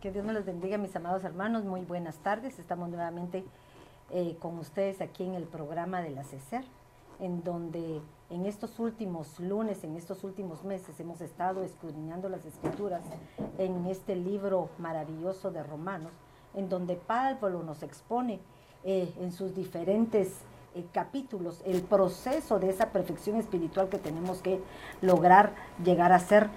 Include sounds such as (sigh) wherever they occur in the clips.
Que Dios, me los bendiga, mis amados hermanos. Muy buenas tardes. Estamos nuevamente eh, con ustedes aquí en el programa de la CECER, en donde en estos últimos lunes, en estos últimos meses, hemos estado escudriñando las escrituras en este libro maravilloso de Romanos, en donde Pablo nos expone eh, en sus diferentes eh, capítulos el proceso de esa perfección espiritual que tenemos que lograr llegar a ser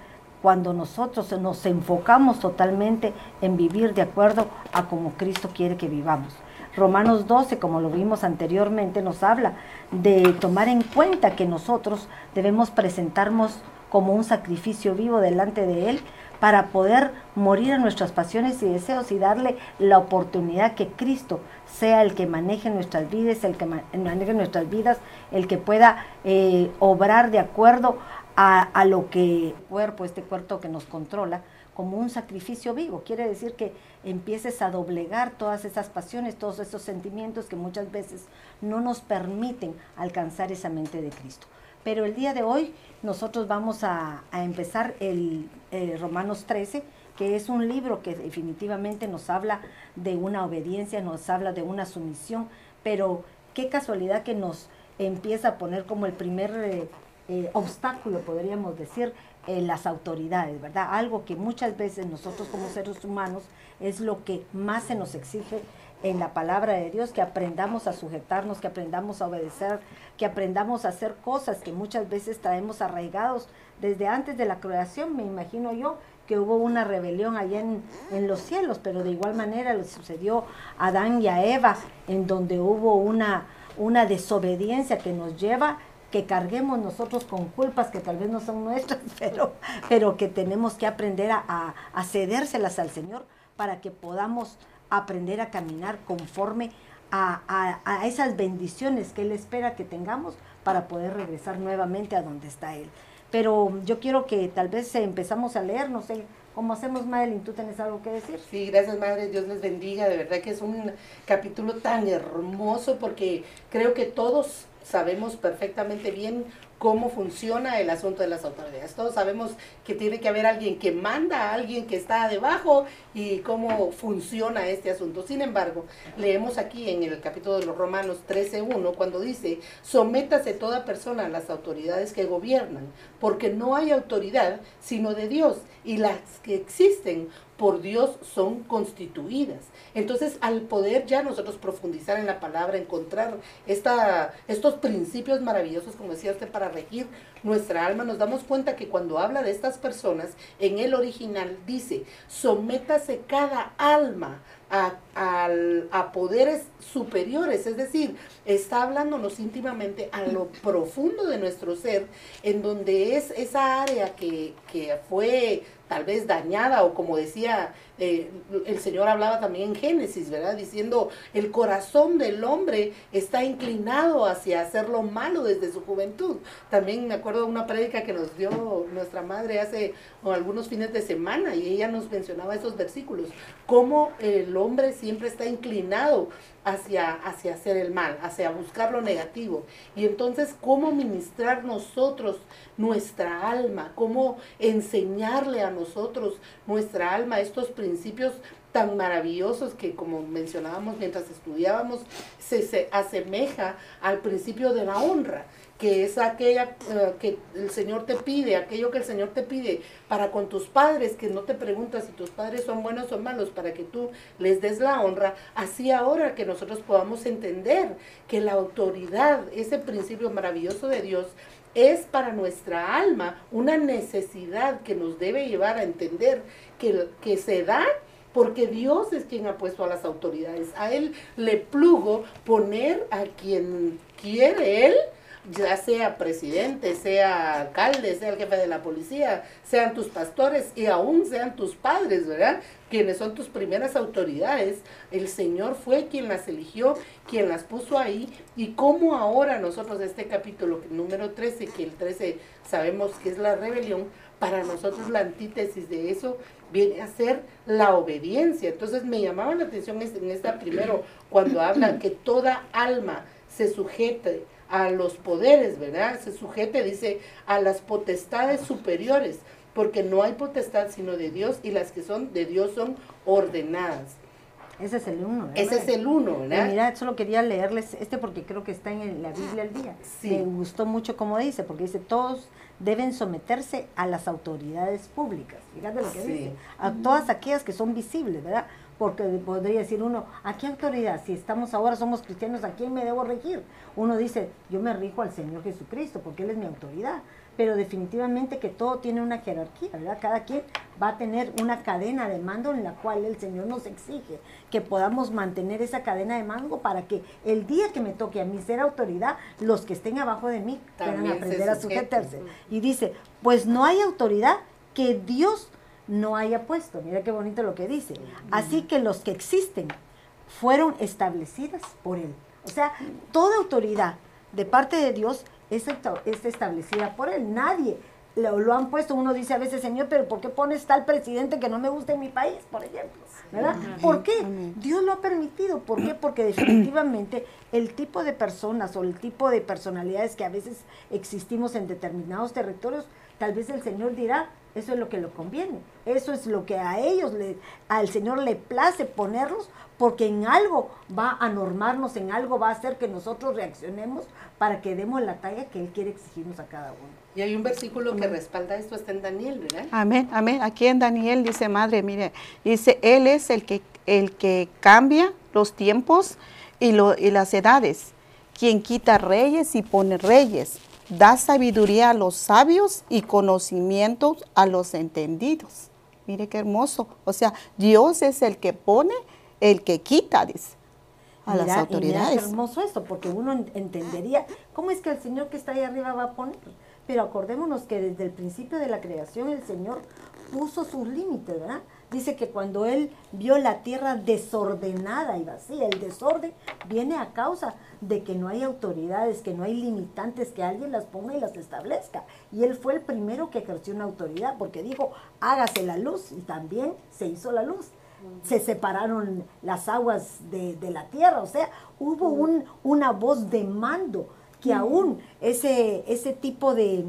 cuando nosotros nos enfocamos totalmente en vivir de acuerdo a como Cristo quiere que vivamos. Romanos 12, como lo vimos anteriormente, nos habla de tomar en cuenta que nosotros debemos presentarnos como un sacrificio vivo delante de Él para poder morir en nuestras pasiones y deseos y darle la oportunidad que Cristo sea el que maneje nuestras vidas, el que maneje nuestras vidas, el que pueda eh, obrar de acuerdo a, lo que el cuerpo, este cuerpo que nos controla, como un sacrificio vivo. Quiere decir que empieces a doblegar todas esas pasiones, todos esos sentimientos que muchas veces no nos permiten alcanzar esa mente de Cristo. Pero el día de hoy nosotros vamos a, empezar el, el, Romanos 13, que es un libro que definitivamente nos habla de una obediencia, nos habla de una sumisión, pero qué casualidad que nos empieza a poner como el primer eh, eh, obstáculo, podríamos decir, en las autoridades, ¿verdad? Algo que muchas veces nosotros como seres humanos es lo que más se nos exige en la palabra de Dios, que aprendamos a sujetarnos, que aprendamos a obedecer, que aprendamos a hacer cosas que muchas veces traemos arraigados desde antes de la creación, me imagino yo, que hubo una rebelión allá en, en, los cielos, pero de igual manera le sucedió a Adán y a Eva, en donde hubo una, una desobediencia que nos lleva que carguemos nosotros con culpas que tal vez no son nuestras, (laughs) pero, pero que tenemos que aprender a, a, cedérselas al Señor para que podamos aprender a caminar conforme a, a, esas bendiciones que Él espera que tengamos para poder regresar nuevamente a donde está Él. Pero yo quiero que tal vez empezamos a leer, no sé, ¿Cómo hacemos, Madeline? ¿Tú tienes algo que decir? Sí, gracias, Madre. Dios les bendiga. De verdad que es un capítulo tan hermoso porque creo que todos sabemos perfectamente bien cómo funciona el asunto de las autoridades. Todos sabemos que tiene que haber alguien que manda a alguien que está debajo y cómo funciona este asunto. Sin embargo, leemos aquí en el capítulo de los Romanos 13.1 cuando dice, sométase toda persona a las autoridades que gobiernan, porque no hay autoridad sino de Dios y las que existen por Dios son constituidas. Entonces, al poder ya nosotros profundizar en la palabra, encontrar esta, estos principios maravillosos, como decía usted, para regir nuestra alma, nos damos cuenta que cuando habla de estas personas, en el original dice, sométase cada alma a, poderes superiores, es decir, está hablándonos íntimamente a lo profundo de nuestro ser, en donde es esa área que, que fue tal vez dañada o como decía eh, el Señor hablaba también en Génesis, ¿verdad? Diciendo, el corazón del hombre está inclinado hacia hacer lo malo desde su juventud. También me acuerdo de una prédica que nos dio nuestra madre hace algunos fines de semana y ella nos mencionaba esos versículos, cómo el hombre siempre está inclinado hacia, hacia hacer el mal, hacia buscar lo negativo. Y entonces, ¿cómo ministrar nosotros nuestra alma? ¿Cómo enseñarle a nosotros nuestra alma estos principios tan maravillosos que, como mencionábamos mientras estudiábamos, se, se asemeja al principio de la honra? que es aquella eh, que el Señor te pide, aquello que el Señor te pide para con tus padres, que no te preguntas si tus padres son buenos o malos, para que tú les des la honra, así ahora que nosotros podamos entender que la autoridad, ese principio maravilloso de Dios, es para nuestra alma una necesidad que nos debe llevar a entender que, que se da porque Dios es quien ha puesto a las autoridades. A Él le plugo poner a quien quiere Él ya sea presidente, sea alcalde, sea el jefe de la policía, sean tus pastores y aún sean tus padres, ¿verdad? Quienes son tus primeras autoridades. El Señor fue quien las eligió, quien las puso ahí. Y cómo ahora nosotros este capítulo número 13, que el 13 sabemos que es la rebelión, para nosotros la antítesis de eso viene a ser la obediencia. Entonces me llamaba la atención en esta primero, cuando habla que toda alma se sujete a los poderes, ¿verdad? Se sujete, dice, a las potestades superiores. porque no hay potestad sino de Dios y las que son de Dios son ordenadas. Ese es el uno. Ese es el uno, ¿verdad? mira, solo quería leerles este porque creo que está en la Biblia al día. Sí. Me gustó mucho como dice, porque dice, todos deben someterse a las autoridades públicas. Fíjate lo que Sí. dice. A todas aquellas que son visibles, ¿verdad? Porque podría decir uno, ¿a qué autoridad? Si estamos ahora, somos cristianos, ¿a quién me debo regir? Uno dice, yo me rijo al Señor Jesucristo porque Él es mi autoridad. Pero definitivamente que todo tiene una jerarquía, ¿verdad? Cada quien va a tener una cadena de mando en la cual el Señor nos exige que podamos mantener esa cadena de mando para que el día que me toque a mí ser autoridad, los que estén abajo de mí puedan aprender a sujetarse. Y dice, pues no hay autoridad que Dios no haya puesto. Mira qué bonito lo que dice. Así que los que existen fueron establecidas por Él. O sea, toda autoridad de parte de Dios es, es establecida por Él. Nadie lo, lo han puesto. Uno dice a veces, Señor, pero ¿por qué pones tal presidente que no me gusta en mi país, por ejemplo? ¿Verdad? ¿Por qué? Dios lo ha permitido. ¿Por qué? Porque definitivamente el tipo de personas o el tipo de personalidades que a veces existimos en determinados territorios, tal vez el Señor dirá, eso es lo que le conviene, eso es lo que a ellos, le, al Señor le place ponerlos, porque en algo va a normarnos, en algo va a hacer que nosotros reaccionemos para que demos la talla que Él quiere exigirnos a cada uno. Y hay un versículo que respalda esto, está en Daniel, ¿verdad? Amén, amén. Aquí en Daniel dice, madre, mire, dice, Él es el que, el que cambia los tiempos y, lo, y las edades, quien quita reyes y pone reyes, da sabiduría a los sabios y conocimientos a los entendidos. Mire qué hermoso. O sea, Dios es el que pone, el que quita, dice, a Mira, las y autoridades. mira hermoso esto, porque uno en- entendería cómo es que el Señor que está ahí arriba va a poner. Pero acordémonos que desde el principio de la creación el Señor puso sus límites, ¿verdad? Dice que cuando Él vio la tierra desordenada y vacía, el desorden viene a causa de que no hay autoridades, que no hay limitantes, que alguien las ponga y las establezca. Y Él fue el primero que ejerció una autoridad, porque dijo, hágase la luz, y también se hizo la luz. Se separaron las aguas de, de la tierra, o sea, hubo un, una voz de mando que aún ese, ese tipo de,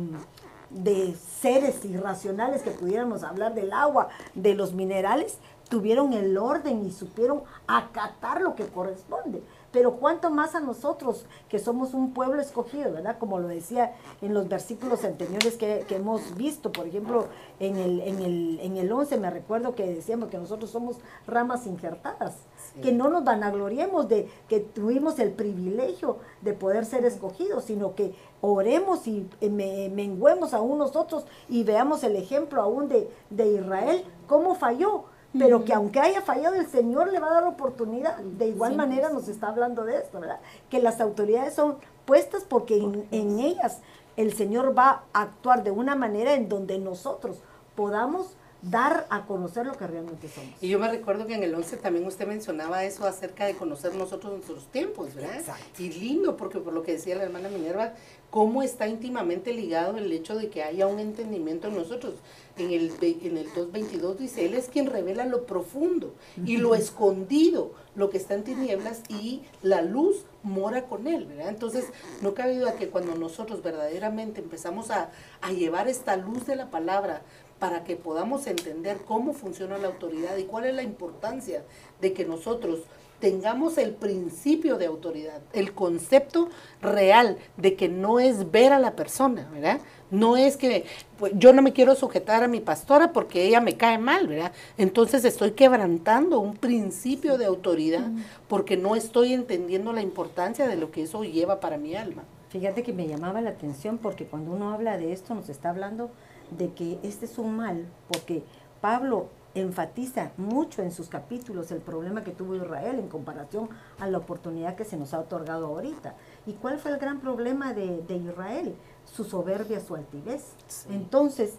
de seres irracionales que pudiéramos hablar del agua, de los minerales, tuvieron el orden y supieron acatar lo que corresponde. Pero cuánto más a nosotros, que somos un pueblo escogido, ¿verdad? Como lo decía en los versículos anteriores que, que hemos visto, por ejemplo, en el, en, el, en el 11 me recuerdo que decíamos que nosotros somos ramas injertadas. Que no nos vanagloriemos de que tuvimos el privilegio de poder ser escogidos, sino que oremos y me- menguemos aún nosotros y veamos el ejemplo aún de, de Israel, cómo falló, pero que aunque haya fallado el Señor le va a dar oportunidad. De igual manera nos está hablando de esto, ¿verdad? Que las autoridades son puestas porque en, en ellas el Señor va a actuar de una manera en donde nosotros podamos dar a conocer lo que realmente somos. Y yo me recuerdo que en el 11 también usted mencionaba eso acerca de conocer nosotros nuestros tiempos, ¿verdad? Exacto. Y lindo, porque por lo que decía la hermana Minerva, cómo está íntimamente ligado el hecho de que haya un entendimiento en nosotros. En el, en el 2.22 dice, Él es quien revela lo profundo y lo (laughs) escondido, lo que está en tinieblas y la luz mora con Él, ¿verdad? Entonces, no cabe duda que cuando nosotros verdaderamente empezamos a, a llevar esta luz de la palabra, para que podamos entender cómo funciona la autoridad y cuál es la importancia de que nosotros tengamos el principio de autoridad, el concepto real de que no es ver a la persona, ¿verdad? No es que pues, yo no me quiero sujetar a mi pastora porque ella me cae mal, ¿verdad? Entonces estoy quebrantando un principio de autoridad porque no estoy entendiendo la importancia de lo que eso lleva para mi alma. Fíjate que me llamaba la atención porque cuando uno habla de esto nos está hablando de que este es un mal, porque Pablo enfatiza mucho en sus capítulos el problema que tuvo Israel en comparación a la oportunidad que se nos ha otorgado ahorita. ¿Y cuál fue el gran problema de, de Israel? Su soberbia, su altivez. Entonces,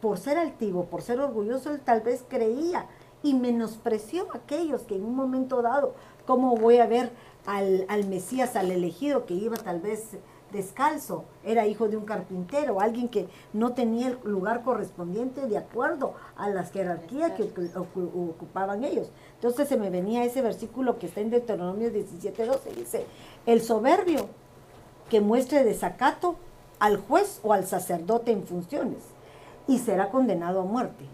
por ser altivo, por ser orgulloso, él tal vez creía y menospreció a aquellos que en un momento dado, ¿cómo voy a ver al, al Mesías, al elegido que iba tal vez descalzo, era hijo de un carpintero, alguien que no tenía el lugar correspondiente de acuerdo a las jerarquías que ocu- ocu- ocupaban ellos. Entonces se me venía ese versículo que está en Deuteronomio 17, 12, dice, el soberbio que muestre desacato al juez o al sacerdote en funciones, y será condenado a muerte.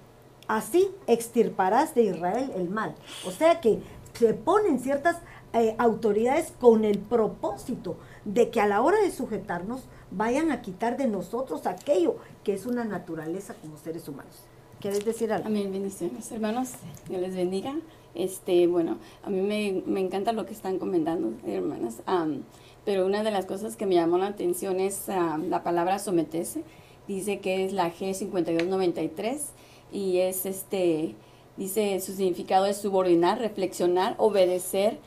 Así extirparás de Israel el mal. O sea que se ponen ciertas eh, autoridades con el propósito de que a la hora de sujetarnos vayan a quitar de nosotros aquello que es una naturaleza como seres humanos. ¿Quieres decir algo? Amén, bendiciones, hermanos. Dios les bendiga. Este, bueno, a mí me, me encanta lo que están comentando, hermanas. pero una de las cosas que me llamó la atención es la palabra someterse. Dice que es la G5293 y es este, dice su significado es subordinar, reflexionar, obedecer,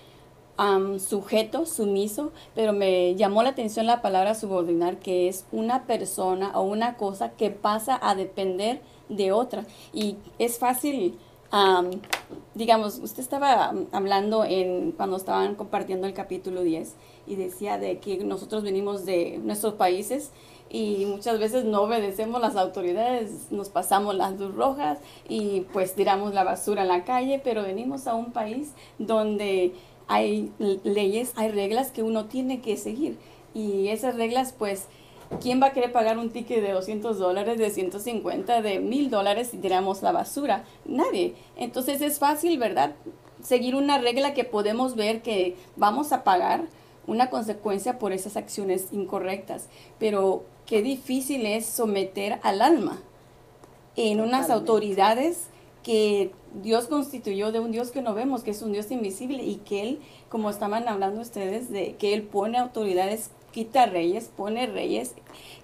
sujeto, sumiso, pero me llamó la atención la palabra subordinar, que es una persona o una cosa que pasa a depender de otra. Y es fácil, digamos, usted estaba hablando en, cuando estaban compartiendo el capítulo 10 y decía de que nosotros venimos de nuestros países y muchas veces no obedecemos las autoridades, nos pasamos las luz rojas y pues tiramos la basura en la calle, pero venimos a un país donde hay leyes, hay reglas que uno tiene que seguir. Y esas reglas, pues, ¿quién va a querer pagar un ticket de 200 dólares, de 150, de 1000 dólares si tiramos la basura? Nadie. Entonces es fácil, ¿verdad? Seguir una regla que podemos ver que vamos a pagar una consecuencia por esas acciones incorrectas. Pero qué difícil es someter al alma en unas autoridades que Dios constituyó de un Dios que no vemos, que es un Dios invisible y que Él, como estaban hablando ustedes, de que Él pone autoridades, quita reyes, pone reyes,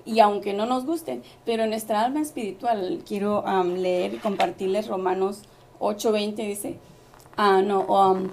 y aunque no nos gusten, pero en nuestra alma espiritual, quiero leer y compartirles Romanos 8:20, dice, ah, no, um,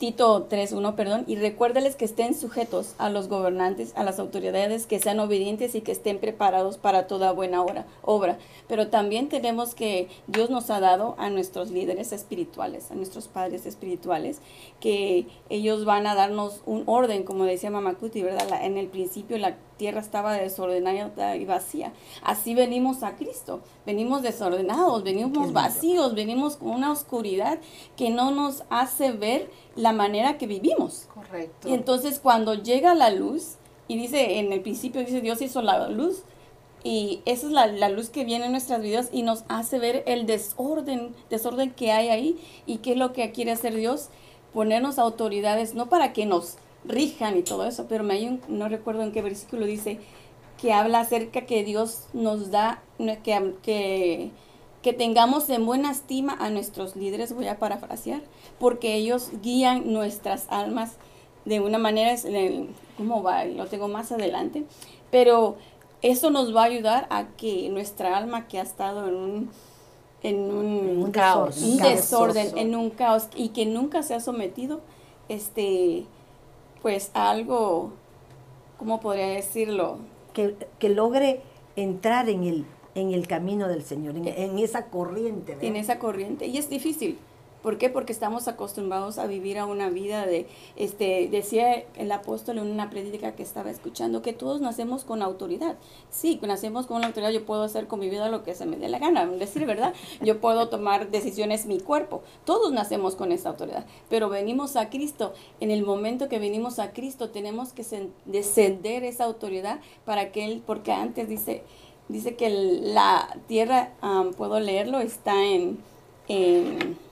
Tito 3.1, perdón, y recuérdales que estén sujetos a los gobernantes, a las autoridades, que sean obedientes y que estén preparados para toda buena obra, obra. Pero también tenemos que Dios nos ha dado a nuestros líderes espirituales, a nuestros padres espirituales, que ellos van a darnos un orden, como decía Mamacuti, ¿verdad? en el principio la tierra estaba desordenada y vacía. Así venimos a Cristo. Venimos desordenados, venimos vacíos, venimos con una oscuridad que no nos hace ver la manera que vivimos. Correcto. Y entonces cuando llega la luz, y dice en el principio, dice Dios hizo la luz, y esa es la, la, luz que viene en nuestras vidas y nos hace ver el desorden, desorden que hay ahí y qué es lo que quiere hacer Dios, ponernos autoridades, no para que nos rijan y todo eso, pero me hay un, no recuerdo en qué versículo dice que habla acerca que Dios nos da, que, que, que tengamos en buena estima a nuestros líderes, voy a parafrasear, porque ellos guían nuestras almas de una manera, ¿cómo va? Lo tengo más adelante, pero eso nos va a ayudar a que nuestra alma que ha estado en un en un, caos, un desorden, en un caos y que nunca se ha sometido, este, pues algo, ¿cómo podría decirlo? Que, que logre entrar en el, en el camino del Señor, en, en esa corriente. En esa corriente. Y es difícil, ¿Por qué? Porque estamos acostumbrados a vivir a una vida de, este, decía el apóstol en una prédica que estaba escuchando, que todos nacemos con autoridad. Sí, nacemos con una autoridad, yo puedo hacer con mi vida lo que se me dé la gana, decir verdad, yo puedo tomar decisiones mi cuerpo, todos nacemos con esa autoridad, pero venimos a Cristo, en el momento que venimos a Cristo tenemos que descender esa autoridad para que Él, porque antes dice, dice que la tierra, puedo leerlo, está en... en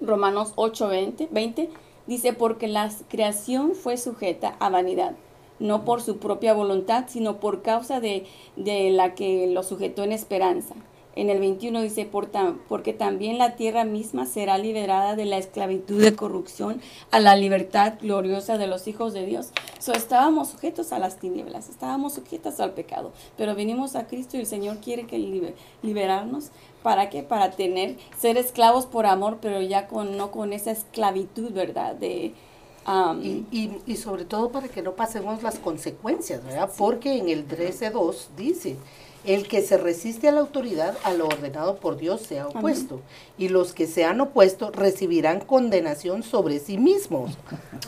Romanos 8, 20, dice, porque la creación fue sujeta a vanidad, no por su propia voluntad, sino por causa de, de la que lo sujetó en esperanza. En el 21 dice, Por porque también la tierra misma será liberada de la esclavitud de corrupción a la libertad gloriosa de los hijos de Dios. So, estábamos sujetos a las tinieblas, estábamos sujetos al pecado, pero venimos a Cristo y el Señor quiere que liberarnos. ¿Para qué? Para tener, ser esclavos por amor, pero ya con, no con esa esclavitud, ¿verdad? De, y, y, y, sobre todo para que no pasemos las consecuencias, ¿verdad? Porque en el 13.2 dice, el que se resiste a la autoridad, a lo ordenado por Dios, se ha opuesto. Y los que se han opuesto recibirán condenación sobre sí mismos.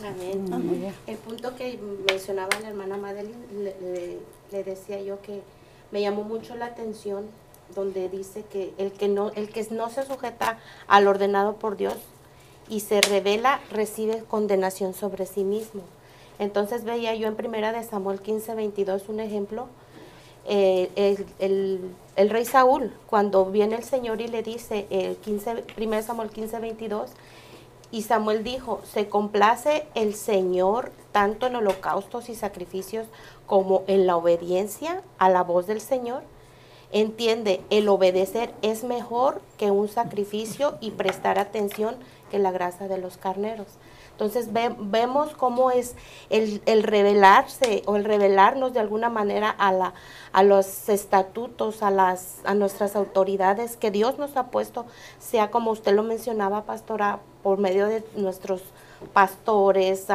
Amén. El punto que mencionaba la hermana Madeline, le, decía yo que me llamó mucho la atención donde dice que el que no, el que no se sujeta al ordenado por Dios y se revela, recibe condenación sobre sí mismo. Entonces veía yo en primera de Samuel 15, 22 un ejemplo eh, el, el rey Saúl, cuando viene el Señor y le dice, el 15, 1 Samuel 15, 22, y Samuel dijo, se complace el Señor tanto en holocaustos y sacrificios como en la obediencia a la voz del Señor. Entiende, el obedecer es mejor que un sacrificio y prestar atención que la grasa de los carneros. Entonces vemos cómo es el, revelarse o el revelarnos de alguna manera a, la, a los estatutos, a, las, a nuestras autoridades que Dios nos ha puesto, sea como usted lo mencionaba, pastora, por medio de nuestros pastores,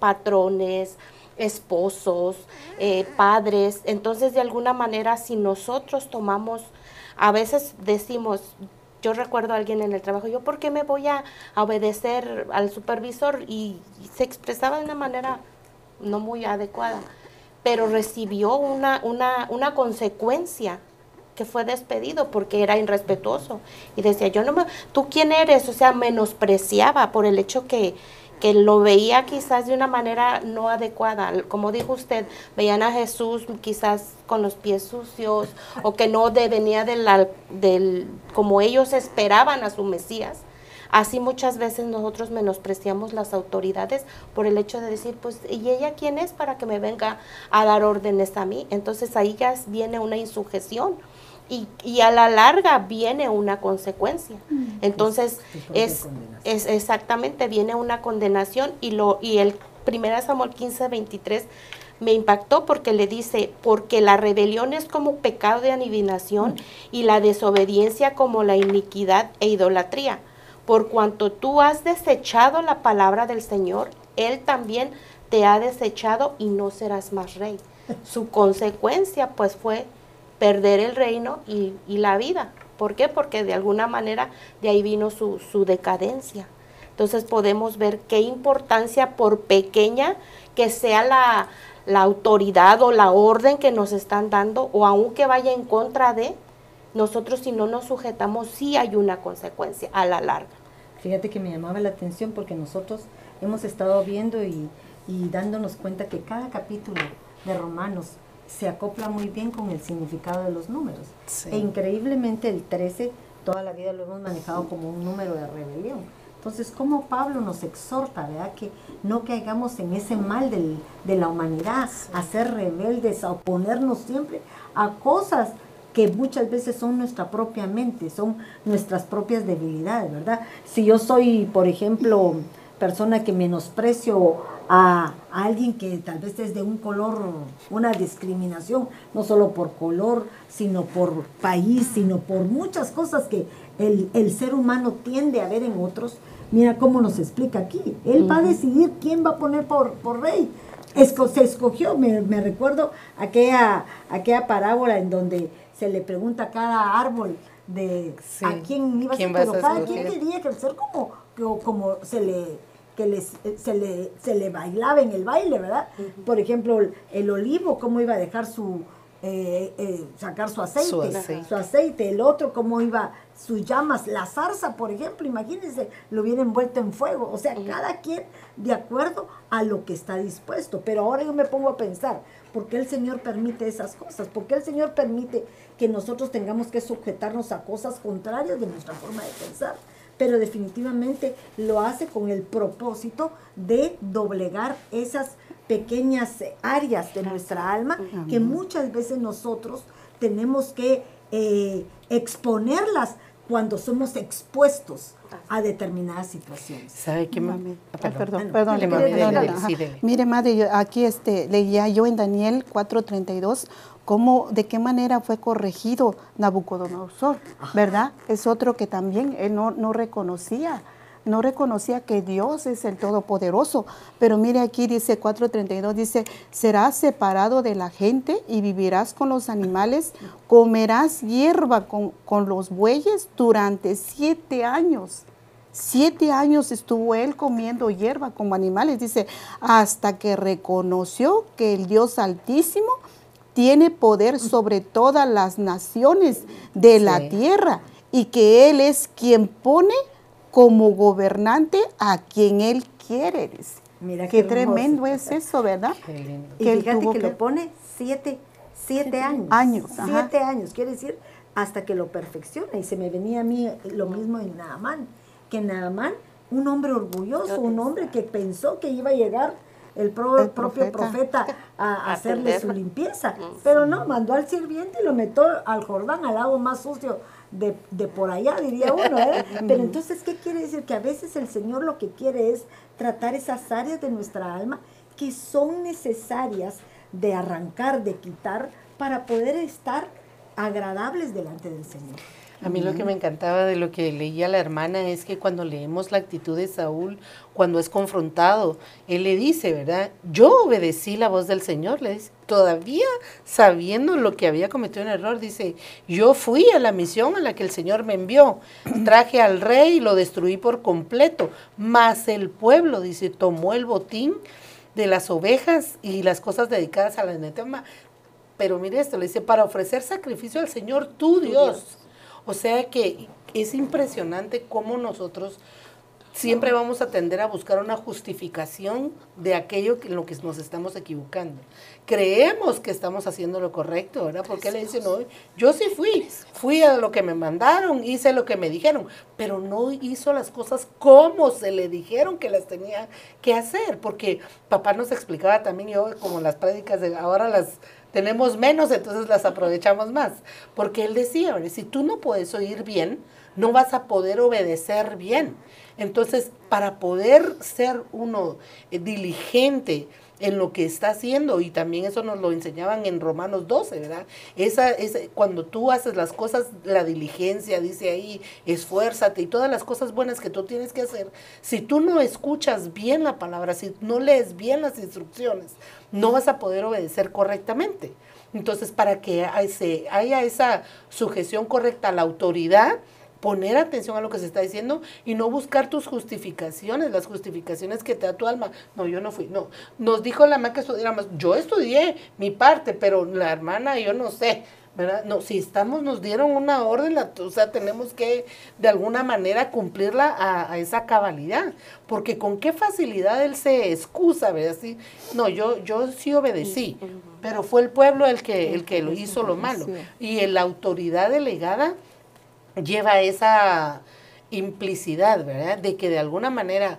patrones, esposos, eh, padres. Entonces, de alguna manera, si nosotros tomamos, a veces decimos, yo recuerdo a alguien en el trabajo, yo, ¿por qué me voy a, obedecer al supervisor? Y, se expresaba de una manera no muy adecuada, pero recibió una, una, una consecuencia que fue despedido porque era irrespetuoso. Y decía, yo no me, ¿tú quién eres? O sea, menospreciaba por el hecho que, que lo veía quizás de una manera no adecuada. Como dijo usted, veían a Jesús quizás con los pies sucios o que no venía del, del, como ellos esperaban a su Mesías. Así muchas veces nosotros menospreciamos las autoridades por el hecho de decir, pues, ¿y ella quién es para que me venga a dar órdenes a mí? Entonces ahí ya viene una insujeción y, a la larga viene una consecuencia. Mm. Entonces, es, es, exactamente, viene una condenación y, lo, y el 1 Samuel 15, 23 me impactó porque le dice, porque la rebelión es como pecado de adivinación mm. y la desobediencia como la iniquidad e idolatría. Por cuanto tú has desechado la palabra del Señor, Él también te ha desechado y no serás más rey. (laughs) Su consecuencia pues fue perder el reino y, la vida. ¿Por qué? Porque de alguna manera de ahí vino su, decadencia. Entonces podemos ver qué importancia, por pequeña que sea la, la, autoridad o la orden que nos están dando, o aunque vaya en contra de, nosotros si no nos sujetamos, sí hay una consecuencia a la larga. Fíjate que me llamaba la atención porque nosotros hemos estado viendo y, y dándonos cuenta que cada capítulo de Romanos se acopla muy bien con el significado de los números. E increíblemente el 13 toda la vida lo hemos manejado como un número de rebelión. Entonces, como Pablo nos exhorta, ¿verdad? Que no caigamos en ese mal de la humanidad, a ser rebeldes, a oponernos siempre a cosas que muchas veces son nuestra propia mente, son nuestras propias debilidades, ¿verdad? Si yo soy, por ejemplo, persona que menosprecio a, alguien que tal vez es de un color, una discriminación, no solo por color, sino por país, sino por muchas cosas que el, ser humano tiende a ver en otros. Mira cómo nos explica aquí. Él va a decidir quién va a poner por, por rey. se escogió, me, recuerdo aquella, aquella parábola en donde se le pregunta a cada árbol de a quién iba a ser, pero cada quien quería que ser como, como se le que les, eh, se, le, se le bailaba en el baile, ¿verdad? Por ejemplo, el, olivo, cómo iba a dejar su, eh, eh, sacar su aceite, su aceite, el otro cómo iba sus llamas, la zarza, por ejemplo, imagínense, lo hubiera envuelto en fuego, o sea, cada quien de acuerdo a lo que está dispuesto, pero ahora yo me pongo a pensar, ¿por qué el Señor permite esas cosas? ¿Por qué el Señor permite que nosotros tengamos que sujetarnos a cosas contrarias de nuestra forma de pensar? Pero definitivamente lo hace con el propósito de doblegar esas pequeñas áreas de nuestra alma que muchas veces nosotros tenemos que eh, exponerlas cuando somos expuestos a determinadas situaciones. ¿Sabe qué, mami? perdón, perdón, Mire, madre, aquí este, leía yo en Daniel 4:32 cómo, de qué manera fue corregido Nabucodonosor, ¿verdad? Es otro que también él no, no reconocía no reconocía que Dios es el Todopoderoso. Pero mire aquí dice 4.32, dice, serás separado de la gente y vivirás con los animales, comerás hierba con, con los bueyes durante siete años. Siete años estuvo él comiendo hierba como animales, dice, hasta que reconoció que el Dios Altísimo tiene poder sobre todas las naciones de la tierra y que Él es quien pone como gobernante a quien Él quiere. Mira qué, tremendo es eso, ¿verdad? y fíjate que, lo pone siete, siete años. Años. Siete años. Quiere decir hasta que lo perfecciona. Y se me venía a mí lo mismo en Naamán, que Naamán, un hombre orgulloso, un hombre que pensó que iba a llegar el, propio profeta a, hacerle su limpieza. Pero no, mandó al sirviente y lo metió al Jordán, al lago más sucio de, de por allá, diría uno. ¿eh? (laughs) Pero entonces, ¿qué quiere decir? Que a veces el Señor lo que quiere es tratar esas áreas de nuestra alma que son necesarias de arrancar, de quitar, para poder estar agradables delante del Señor. A mí lo que me encantaba de lo que leía la hermana es que cuando leemos la actitud de Saúl, cuando es confrontado, él le dice, ¿verdad? Yo obedecí la voz del Señor, le dice, todavía sabiendo lo que había cometido un error, dice, yo fui a la misión a la que el Señor me envió, (clears throat) traje al rey y lo destruí por completo, mas el pueblo, dice, tomó el botín de las ovejas y las cosas dedicadas a la netema. Pero mire esto, le dice, para ofrecer sacrificio al Señor, tu Dios. O sea que es impresionante cómo nosotros siempre vamos a tender a buscar una justificación de aquello en lo que nos estamos equivocando. Creemos que estamos haciendo lo correcto, ¿verdad? Porque le dicen, no, yo sí fui, fui a lo que me mandaron, hice lo que me dijeron, pero no hizo las cosas como se le dijeron que las tenía que hacer, porque papá nos explicaba también, yo como las prédicas de ahora las tenemos menos, entonces las aprovechamos más. Porque él decía, si tú no puedes oír bien, no vas a poder obedecer bien. Entonces, para poder ser uno eh, diligente en lo que está haciendo, y también eso nos lo enseñaban en Romanos 12, ¿verdad? Esa, esa, cuando tú haces las cosas, la diligencia, dice ahí, esfuérzate y todas las cosas buenas que tú tienes que hacer, si tú no escuchas bien la palabra, si no lees bien las instrucciones, no vas a poder obedecer correctamente. Entonces, para que haya esa sujeción correcta a la autoridad, poner atención a lo que se está diciendo y no buscar tus justificaciones, las justificaciones que te da tu alma. No, yo no fui, no. Nos dijo la mamá que estudiáramos, yo estudié mi parte, pero la hermana yo no sé. ¿verdad? No, si estamos, nos dieron una orden, o sea, tenemos que de alguna manera cumplirla a, esa cabalidad, porque con qué facilidad él se excusa, ¿verdad? Sí, no, yo, yo sí obedecí, pero fue el pueblo el que, el que lo hizo lo malo. Y la autoridad delegada lleva esa implicidad, ¿verdad? De que de alguna manera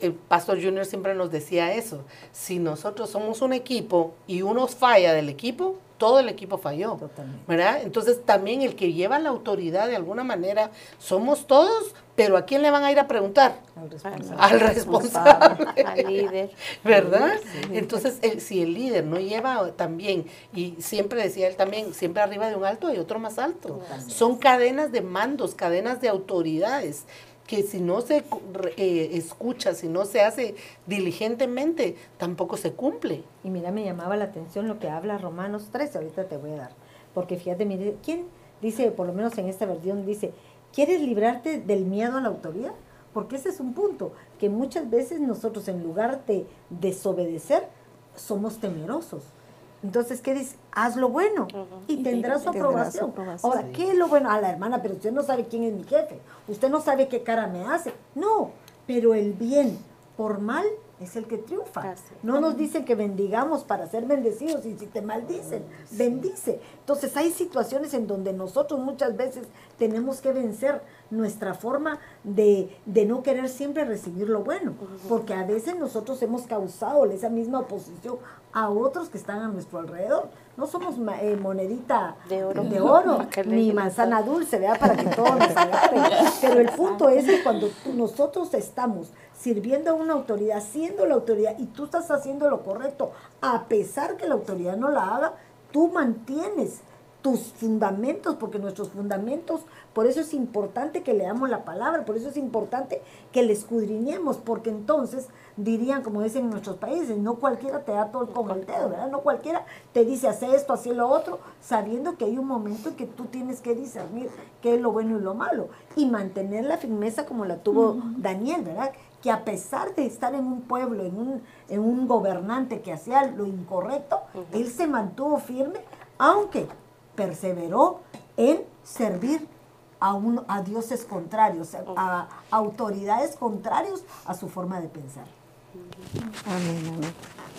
el Pastor Junior siempre nos decía eso, si nosotros somos un equipo y uno falla del equipo, todo el equipo falló, ¿verdad? Entonces también el que lleva la autoridad de alguna manera somos todos, pero ¿a quién le van a ir a preguntar? Al responsable. Al, líder. (laughs) ¿Verdad? Entonces, si el líder no lleva también, y siempre decía él también, siempre arriba de un alto hay otro más alto. Son cadenas de mandos, cadenas de autoridades que si no se eh, escucha, si no se hace diligentemente, tampoco se cumple. Y mira, me llamaba la atención lo que habla Romanos 13, ahorita te voy a dar. Porque fíjate, mire, ¿quién dice, por lo menos en esta versión, dice, ¿quieres librarte del miedo a la autoridad? Porque ese es un punto, que muchas veces nosotros en lugar de desobedecer, somos temerosos. Entonces, ¿qué dice? Haz lo bueno y, tendrás, su aprobación. Ahora, ¿qué es lo bueno? A la hermana, pero usted no sabe quién es mi jefe. Usted no sabe qué cara me hace. No, pero el bien por mal es el que triunfa. No nos dicen que bendigamos para ser bendecidos y si te maldicen, bendice. Entonces hay situaciones en donde nosotros muchas veces tenemos que vencer nuestra forma de, no querer siempre recibir lo bueno, porque a veces nosotros hemos causado esa misma oposición a otros que están a nuestro alrededor. No somos eh, monedita de oro, de oro (laughs) ni manzana dulce, ¿verdad? Para que todos nos (laughs) agarren. Pero el punto es que cuando nosotros estamos sirviendo a una autoridad, siendo la autoridad, y tú estás haciendo lo correcto, a pesar que la autoridad no la haga, tú mantienes tus fundamentos, porque nuestros fundamentos, por eso es importante que leamos la palabra, por eso es importante que le escudriñemos, porque entonces dirían, como dicen en nuestros países, no cualquiera te da todo con el dedo, ¿verdad? No cualquiera te dice, hace esto, hace lo otro, sabiendo que hay un momento en que tú tienes que discernir qué es lo bueno y lo malo, y mantener la firmeza como la tuvo Daniel, ¿verdad? Que a pesar de estar en un pueblo, en un, en un gobernante que hacía lo incorrecto, él se mantuvo firme, aunque perseveró en servir a, un, a dioses contrarios, a, autoridades contrarios a su forma de pensar. Amén, amén.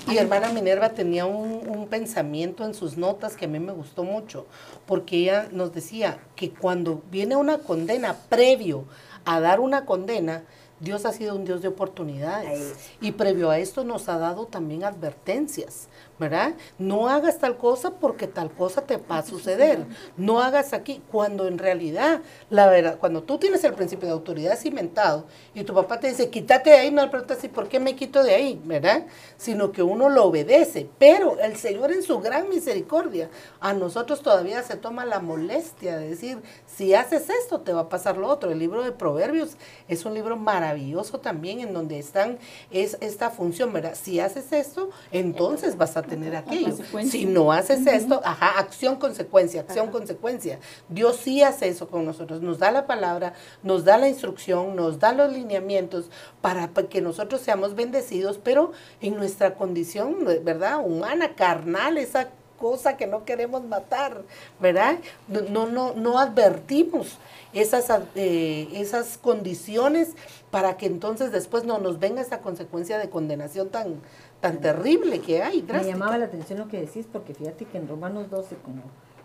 Y hermana Minerva tenía un, un, pensamiento en sus notas que a mí me gustó mucho, porque ella nos decía que cuando viene una condena, previo a dar una condena, Dios ha sido un Dios de oportunidades. Y previo a esto nos ha dado también advertencias. ¿Verdad? No hagas tal cosa porque tal cosa te va a suceder. No hagas aquí, cuando en realidad, la verdad, cuando tú tienes el principio de autoridad cimentado y tu papá te dice, quítate de ahí, no le preguntas, ¿y por qué me quito de ahí? ¿Verdad? Sino que uno lo obedece. Pero el Señor en su gran misericordia, a nosotros todavía se toma la molestia de decir, si haces esto, te va a pasar lo otro. El libro de Proverbios es un libro maravilloso también en donde están, es esta función, ¿verdad? Si haces esto, entonces vas a tener aquello. Si no haces esto, ajá, acción, consecuencia, acción, consecuencia. Dios sí hace eso con nosotros, nos da la palabra, nos da la instrucción, nos da los lineamientos para que nosotros seamos bendecidos, pero en nuestra condición, ¿verdad? Humana, carnal, esa cosa que no queremos matar, ¿verdad? No, no, no advertimos esas, eh, esas condiciones para que entonces después no nos venga esa consecuencia de condenación tan, tan terrible que hay. Me llamaba la atención lo que decís, porque fíjate que en Romanos 12, como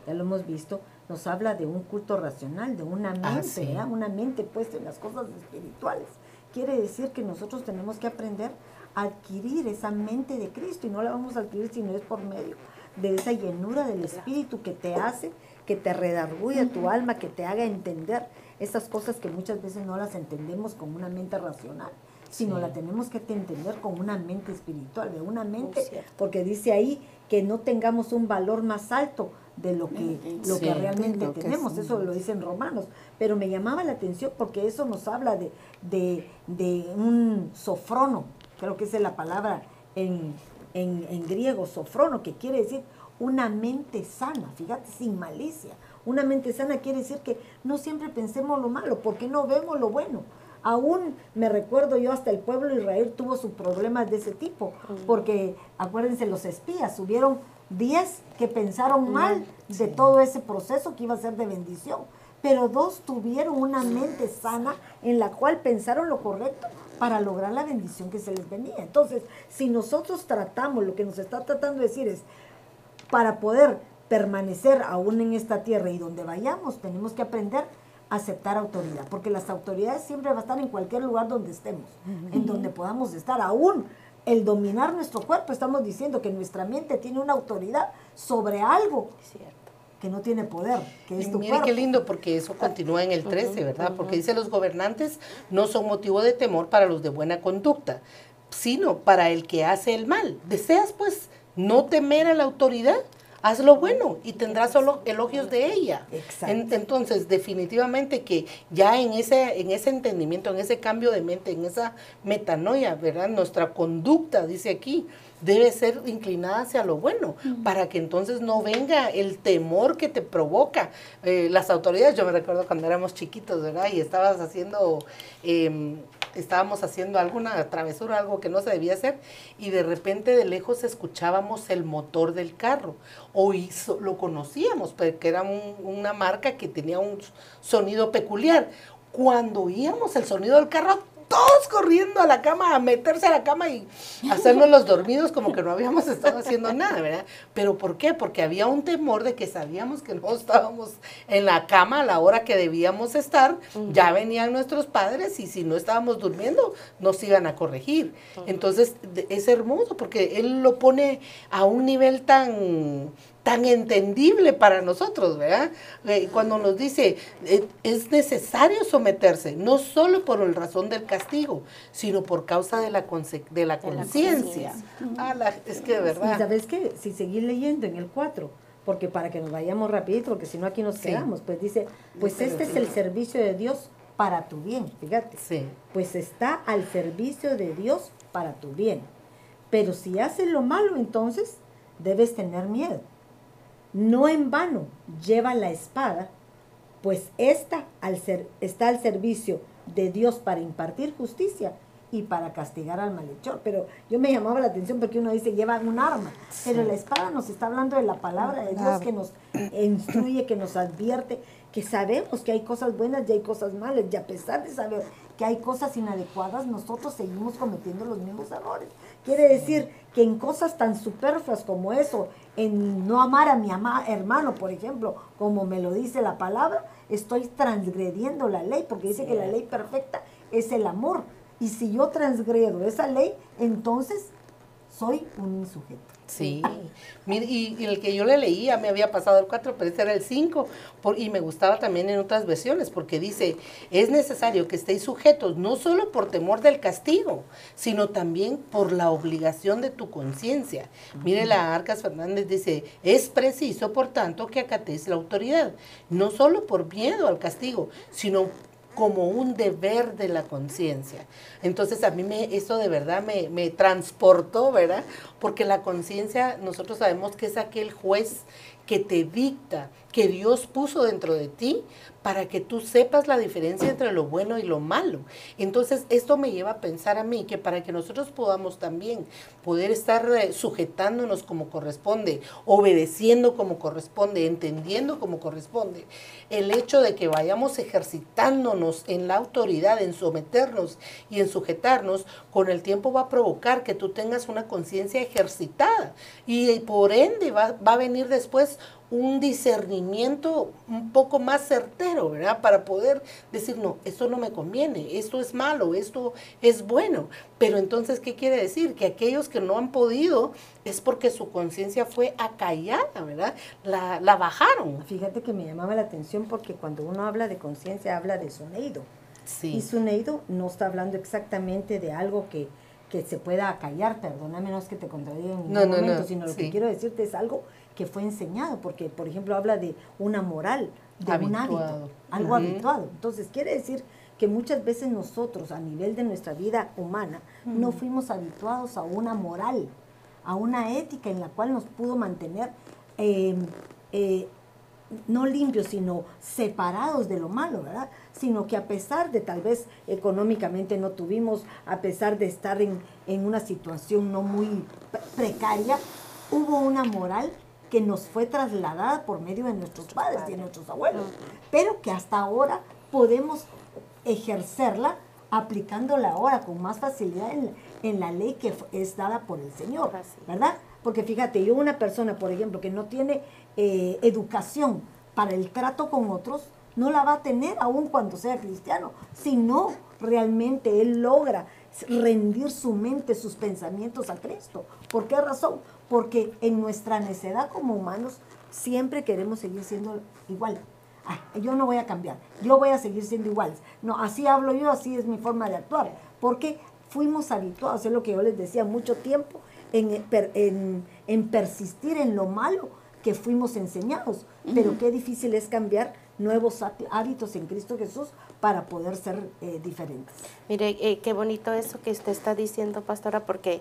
ya lo hemos visto, nos habla de un culto racional, de una ah, mente, una mente puesta en las cosas espirituales. Quiere decir que nosotros tenemos que aprender a adquirir esa mente de Cristo y no la vamos a adquirir si no es por medio de esa llenura del Espíritu que te hace, que te redarguye tu alma, que te haga entender esas cosas que muchas veces no las entendemos con una mente racional sino la tenemos que entender con una mente espiritual, de una mente, porque dice ahí que no tengamos un valor más alto de lo que, lo que realmente tenemos, eso lo dicen Romanos, pero me llamaba la atención porque eso nos habla de, de, un sofrono, creo que esa es la palabra en, en, en griego, sofrono, que quiere decir una mente sana, fíjate, sin malicia. Una mente sana quiere decir que no siempre pensemos lo malo, porque no vemos lo bueno. Aún me recuerdo yo hasta el pueblo de Israel tuvo sus problemas de ese tipo, porque acuérdense los espías, hubieron 10 que pensaron mal de todo ese proceso que iba a ser de bendición, pero dos tuvieron una mente sana en la cual pensaron lo correcto para lograr la bendición que se les venía. Entonces, si nosotros tratamos, lo que nos está tratando de decir es, para poder permanecer aún en esta tierra y donde vayamos, tenemos que aprender aceptar autoridad, porque las autoridades siempre van a estar en cualquier lugar donde estemos, en donde podamos estar. Aún el dominar nuestro cuerpo, estamos diciendo que nuestra mente tiene una autoridad sobre algo que no tiene poder, que es tu Mire qué lindo, porque eso continúa en el 13, ¿verdad? Porque dice los gobernantes no son motivo de temor para los de buena conducta, sino para el que hace el mal. ¿Deseas pues no temer a la autoridad? Haz lo bueno y tendrás solo elogios de ella. entonces, definitivamente que ya en ese, en ese entendimiento, en ese cambio de mente, en esa metanoia, ¿verdad? Nuestra conducta, dice aquí, debe ser inclinada hacia lo bueno, para que entonces no venga el temor que te provoca. Eh, las autoridades, yo me recuerdo cuando éramos chiquitos, ¿verdad? Y estabas haciendo... Em, estábamos haciendo alguna travesura, algo que no se debía hacer, y de repente de lejos escuchábamos el motor del carro, o lo conocíamos, porque era una marca que tenía un sonido peculiar. Cuando oíamos el sonido del carro, todos corriendo a la cama, a meterse a la cama y hacernos los dormidos como que no habíamos estado haciendo nada, ¿verdad? Pero ¿por qué? Porque había un temor de que sabíamos que no estábamos en la cama a la hora que debíamos estar, ya venían nuestros padres y si no estábamos durmiendo nos iban a corregir. Entonces es hermoso porque él lo pone a un nivel tan tan entendible para nosotros, ¿verdad? Eh, cuando nos dice, eh, es necesario someterse, no solo por el razón del castigo, sino por causa de la, de la conciencia. es que de verdad. Y sabes qué, si seguir leyendo en el 4, porque para que nos vayamos rapidito, porque si no aquí nos quedamos, pues dice, pues este es el servicio de Dios para tu bien, fíjate. Sí. Pues está al servicio de Dios para tu bien. Pero si haces lo malo, entonces debes tener miedo no en vano lleva la espada, pues esta al ser, está al servicio de Dios para impartir justicia y para castigar al malhechor. Pero yo me llamaba la atención porque uno dice lleva un arma, pero la espada nos está hablando de la palabra de Dios que nos instruye, que nos advierte, que sabemos que hay cosas buenas y hay cosas malas, y a pesar de saber que hay cosas inadecuadas, nosotros seguimos cometiendo los mismos errores. Quiere decir que en cosas tan superfluas como eso, en no amar a mi hermano, por ejemplo, como me lo dice la palabra, estoy transgrediendo la ley, porque dice que la ley perfecta es el amor. Y si yo transgredo esa ley, entonces soy un insujeto. Sí, y, el que yo le leía me había pasado el 4, pero ese era el 5, y me gustaba también en otras versiones, porque dice, es necesario que estéis sujetos no solo por temor del castigo, sino también por la obligación de tu conciencia. Mire, la Arcas Fernández dice, es preciso, por tanto, que acatéis la autoridad, no solo por miedo al castigo, sino como un deber de la conciencia. Entonces a mí me, eso de verdad me, me transportó, ¿verdad? Porque la conciencia, nosotros sabemos que es aquel juez que te dicta, que Dios puso dentro de ti para que tú sepas la diferencia entre lo bueno y lo malo. Entonces, esto me lleva a pensar a mí que para que nosotros podamos también poder estar eh, sujetándonos como corresponde, obedeciendo como corresponde, entendiendo como corresponde, el hecho de que vayamos ejercitándonos en la autoridad, en someternos y en sujetarnos, con el tiempo va a provocar que tú tengas una conciencia ejercitada y por ende va, va a venir después un discernimiento un poco más certero, ¿verdad? Para poder decir, no, esto no me conviene, esto es malo, esto es bueno. Pero entonces, ¿qué quiere decir? Que aquellos que no han podido es porque su conciencia fue acallada, ¿verdad? La, la, bajaron. Fíjate que me llamaba la atención porque cuando uno habla de conciencia, habla de sonido. Sí. Y sonido no está hablando exactamente de algo que, que se pueda acallar, perdóname, no es que te contradiga en ningún momento, sino lo que quiero decirte es algo que fue enseñado, porque por ejemplo habla de una moral, de un hábito, algo habituado. Entonces quiere decir que muchas veces nosotros a nivel de nuestra vida humana no fuimos habituados a una moral, a una ética en la cual nos pudo mantener em, eh, no limpios, sino separados de lo malo, ¿verdad? Sino que a pesar de tal vez económicamente no tuvimos, a pesar de estar en, en una situación no muy precaria, hubo una moral que nos fue trasladada por medio de nuestros padres y de nuestros abuelos, pero que hasta ahora podemos ejercerla aplicándola ahora con más facilidad en, la ley que es dada por el Señor, ¿verdad? Porque fíjate, yo una persona, por ejemplo, que no tiene eh, educación para el trato con otros, no la va a tener aún cuando sea cristiano, si no realmente él logra rendir su mente, sus pensamientos a Cristo. ¿Por qué razón? Porque en nuestra necedad como humanos siempre queremos seguir siendo igual. yo no voy a cambiar, yo voy a seguir siendo igual. No, así hablo yo, así es mi forma de actuar, porque fuimos habituados, es lo que yo les decía, mucho tiempo en, en, persistir en lo malo que fuimos enseñados. Pero qué difícil es cambiar nuevos hábitos en Cristo Jesús para poder ser eh, diferentes. Mire, eh, qué bonito eso que usted está diciendo, pastora, porque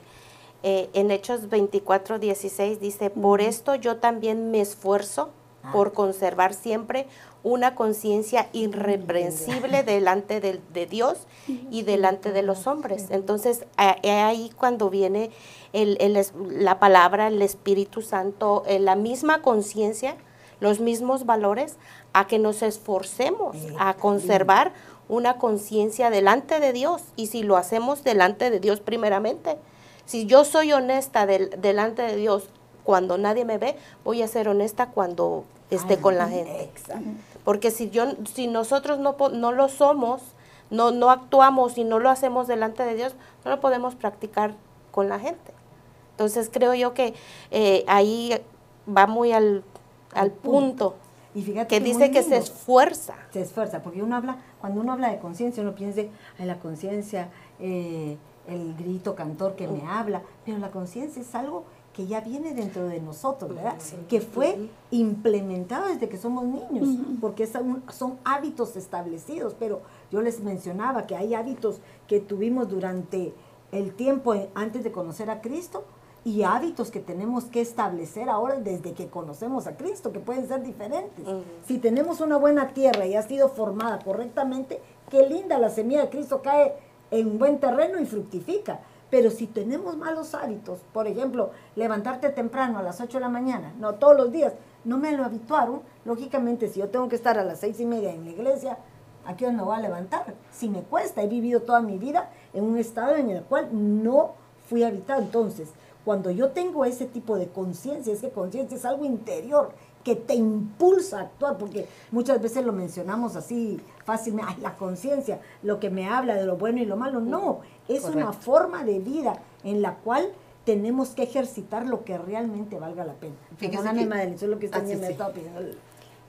eh, en Hechos 24, 16 dice, por esto yo también me esfuerzo ah. por conservar siempre una conciencia irreprensible delante de, Dios y delante de los hombres. Entonces, ahí cuando viene la palabra, el Espíritu Santo, eh, la misma conciencia, los mismos valores, a que nos esforcemos a conservar una conciencia delante de Dios. Y si lo hacemos delante de Dios primeramente, si yo soy honesta delante de Dios cuando nadie me ve, voy a ser honesta cuando esté con la gente. Porque si yo, si nosotros no, no lo somos, no, no actuamos y no lo hacemos delante de Dios, no lo podemos practicar con la gente. Entonces creo yo que eh, ahí va muy al, punto. Y fíjate que, dice que se esfuerza. Se esfuerza, porque uno habla, cuando uno habla de conciencia, uno piensa, en la conciencia, eh, el grito cantor que me habla, pero la conciencia es algo que ya viene dentro de nosotros, ¿verdad? Que fue implementado desde que somos niños, porque son, son hábitos establecidos, pero yo les mencionaba que hay hábitos que tuvimos durante el tiempo antes de conocer a Cristo y hábitos que tenemos que establecer ahora desde que conocemos a Cristo, que pueden ser diferentes. Si tenemos una buena tierra y ha sido formada correctamente, qué linda la semilla de Cristo cae en buen terreno y fructifica. Pero si tenemos malos hábitos, por ejemplo, levantarte temprano a las 8 de la mañana, no todos los días, no me lo habituaron. Lógicamente, si yo tengo que estar a las seis y media en la iglesia, ¿a qué hora me voy a levantar? Si me cuesta, he vivido toda mi vida en un estado en el cual no fui habitado. Entonces, cuando yo tengo ese tipo de conciencia, es que conciencia es algo interior que te impulsa a actuar, porque muchas veces lo mencionamos así fácilmente, ay, la conciencia, lo que me habla de lo bueno y lo malo. No, es una forma de vida en la cual tenemos que ejercitar lo que realmente valga la pena. Fíjese que, que- eso es lo que está sí, me estaba pidiendo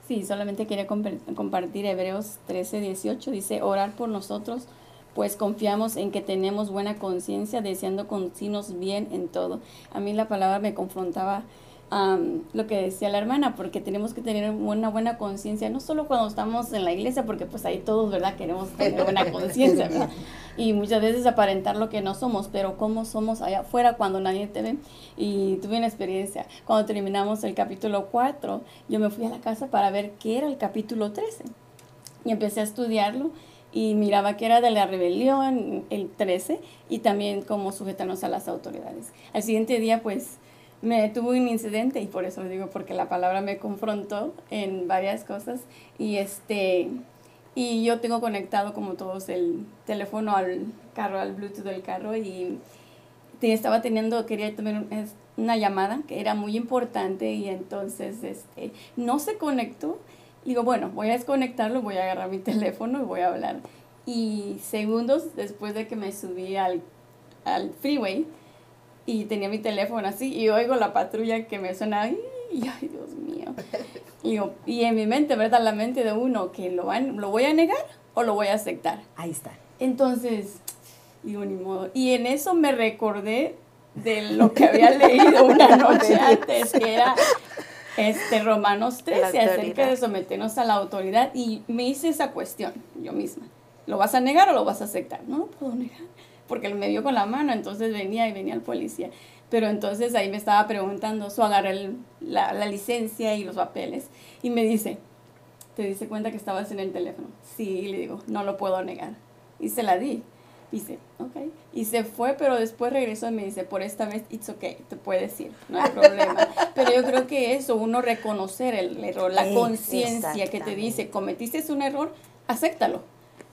Sí, solamente quería compa- compartir Hebreos 13, 18. Dice, orar por nosotros, pues confiamos en que tenemos buena conciencia, deseando conducirnos bien en todo. A mí la palabra me confrontaba am, lo que decía la hermana, porque tenemos que tener una buena conciencia, no solo cuando estamos en la iglesia, porque pues ahí todos, ¿verdad? Queremos tener buena (laughs) conciencia, ¿verdad? Y muchas veces aparentar lo que no somos, pero cómo somos allá afuera cuando nadie te ve. Y tuve una experiencia, cuando terminamos el capítulo 4, yo me fui a la casa para ver qué era el capítulo 13. Y empecé a estudiarlo y miraba que era de la rebelión, el 13, y también cómo sujetarnos a las autoridades. Al siguiente día, pues, me tuve un incidente, y por eso digo, porque la palabra me confrontó en varias cosas, y este, y yo tengo conectado como todos el teléfono al carro, al Bluetooth del carro, y estaba teniendo, quería es- una llamada que era muy importante, y entonces, este, no se conectó, Digo, bueno, voy a desconectarlo, voy a agarrar mi (laughs) teléfono y voy a hablar. Y segundos después de que me subí al, al freeway y tenía mi teléfono así y oigo la patrulla que me suena, y ay Dios mío. (laughs) Y, y en mi mente, ¿verdad? La mente de uno, que lo, van, lo voy a negar o lo voy a aceptar. Ahí está. Entonces, digo, ni modo. Y en eso me recordé de lo que había leído una (laughs) noche antes, que era este Romanos 13, acerca de someternos a la autoridad. Y me hice esa cuestión yo misma. ¿Lo vas a negar o lo vas a aceptar? No lo puedo negar, porque me dio con la mano, entonces venía y venía el policía. Pero entonces ahí me estaba preguntando, so agarré el- la, la licencia y los papeles. Y me dice, ¿te diste cuenta que estabas en el teléfono? Sí, y le digo, no lo puedo negar. Y se la di. Dice, ok. Y se fue, pero después regresó y me dice, por esta vez, it's okay, te puedes ir, no hay problema. (laughs) pero yo creo que eso, uno reconocer el error, la conciencia que te dice, cometiste un error, acéptalo.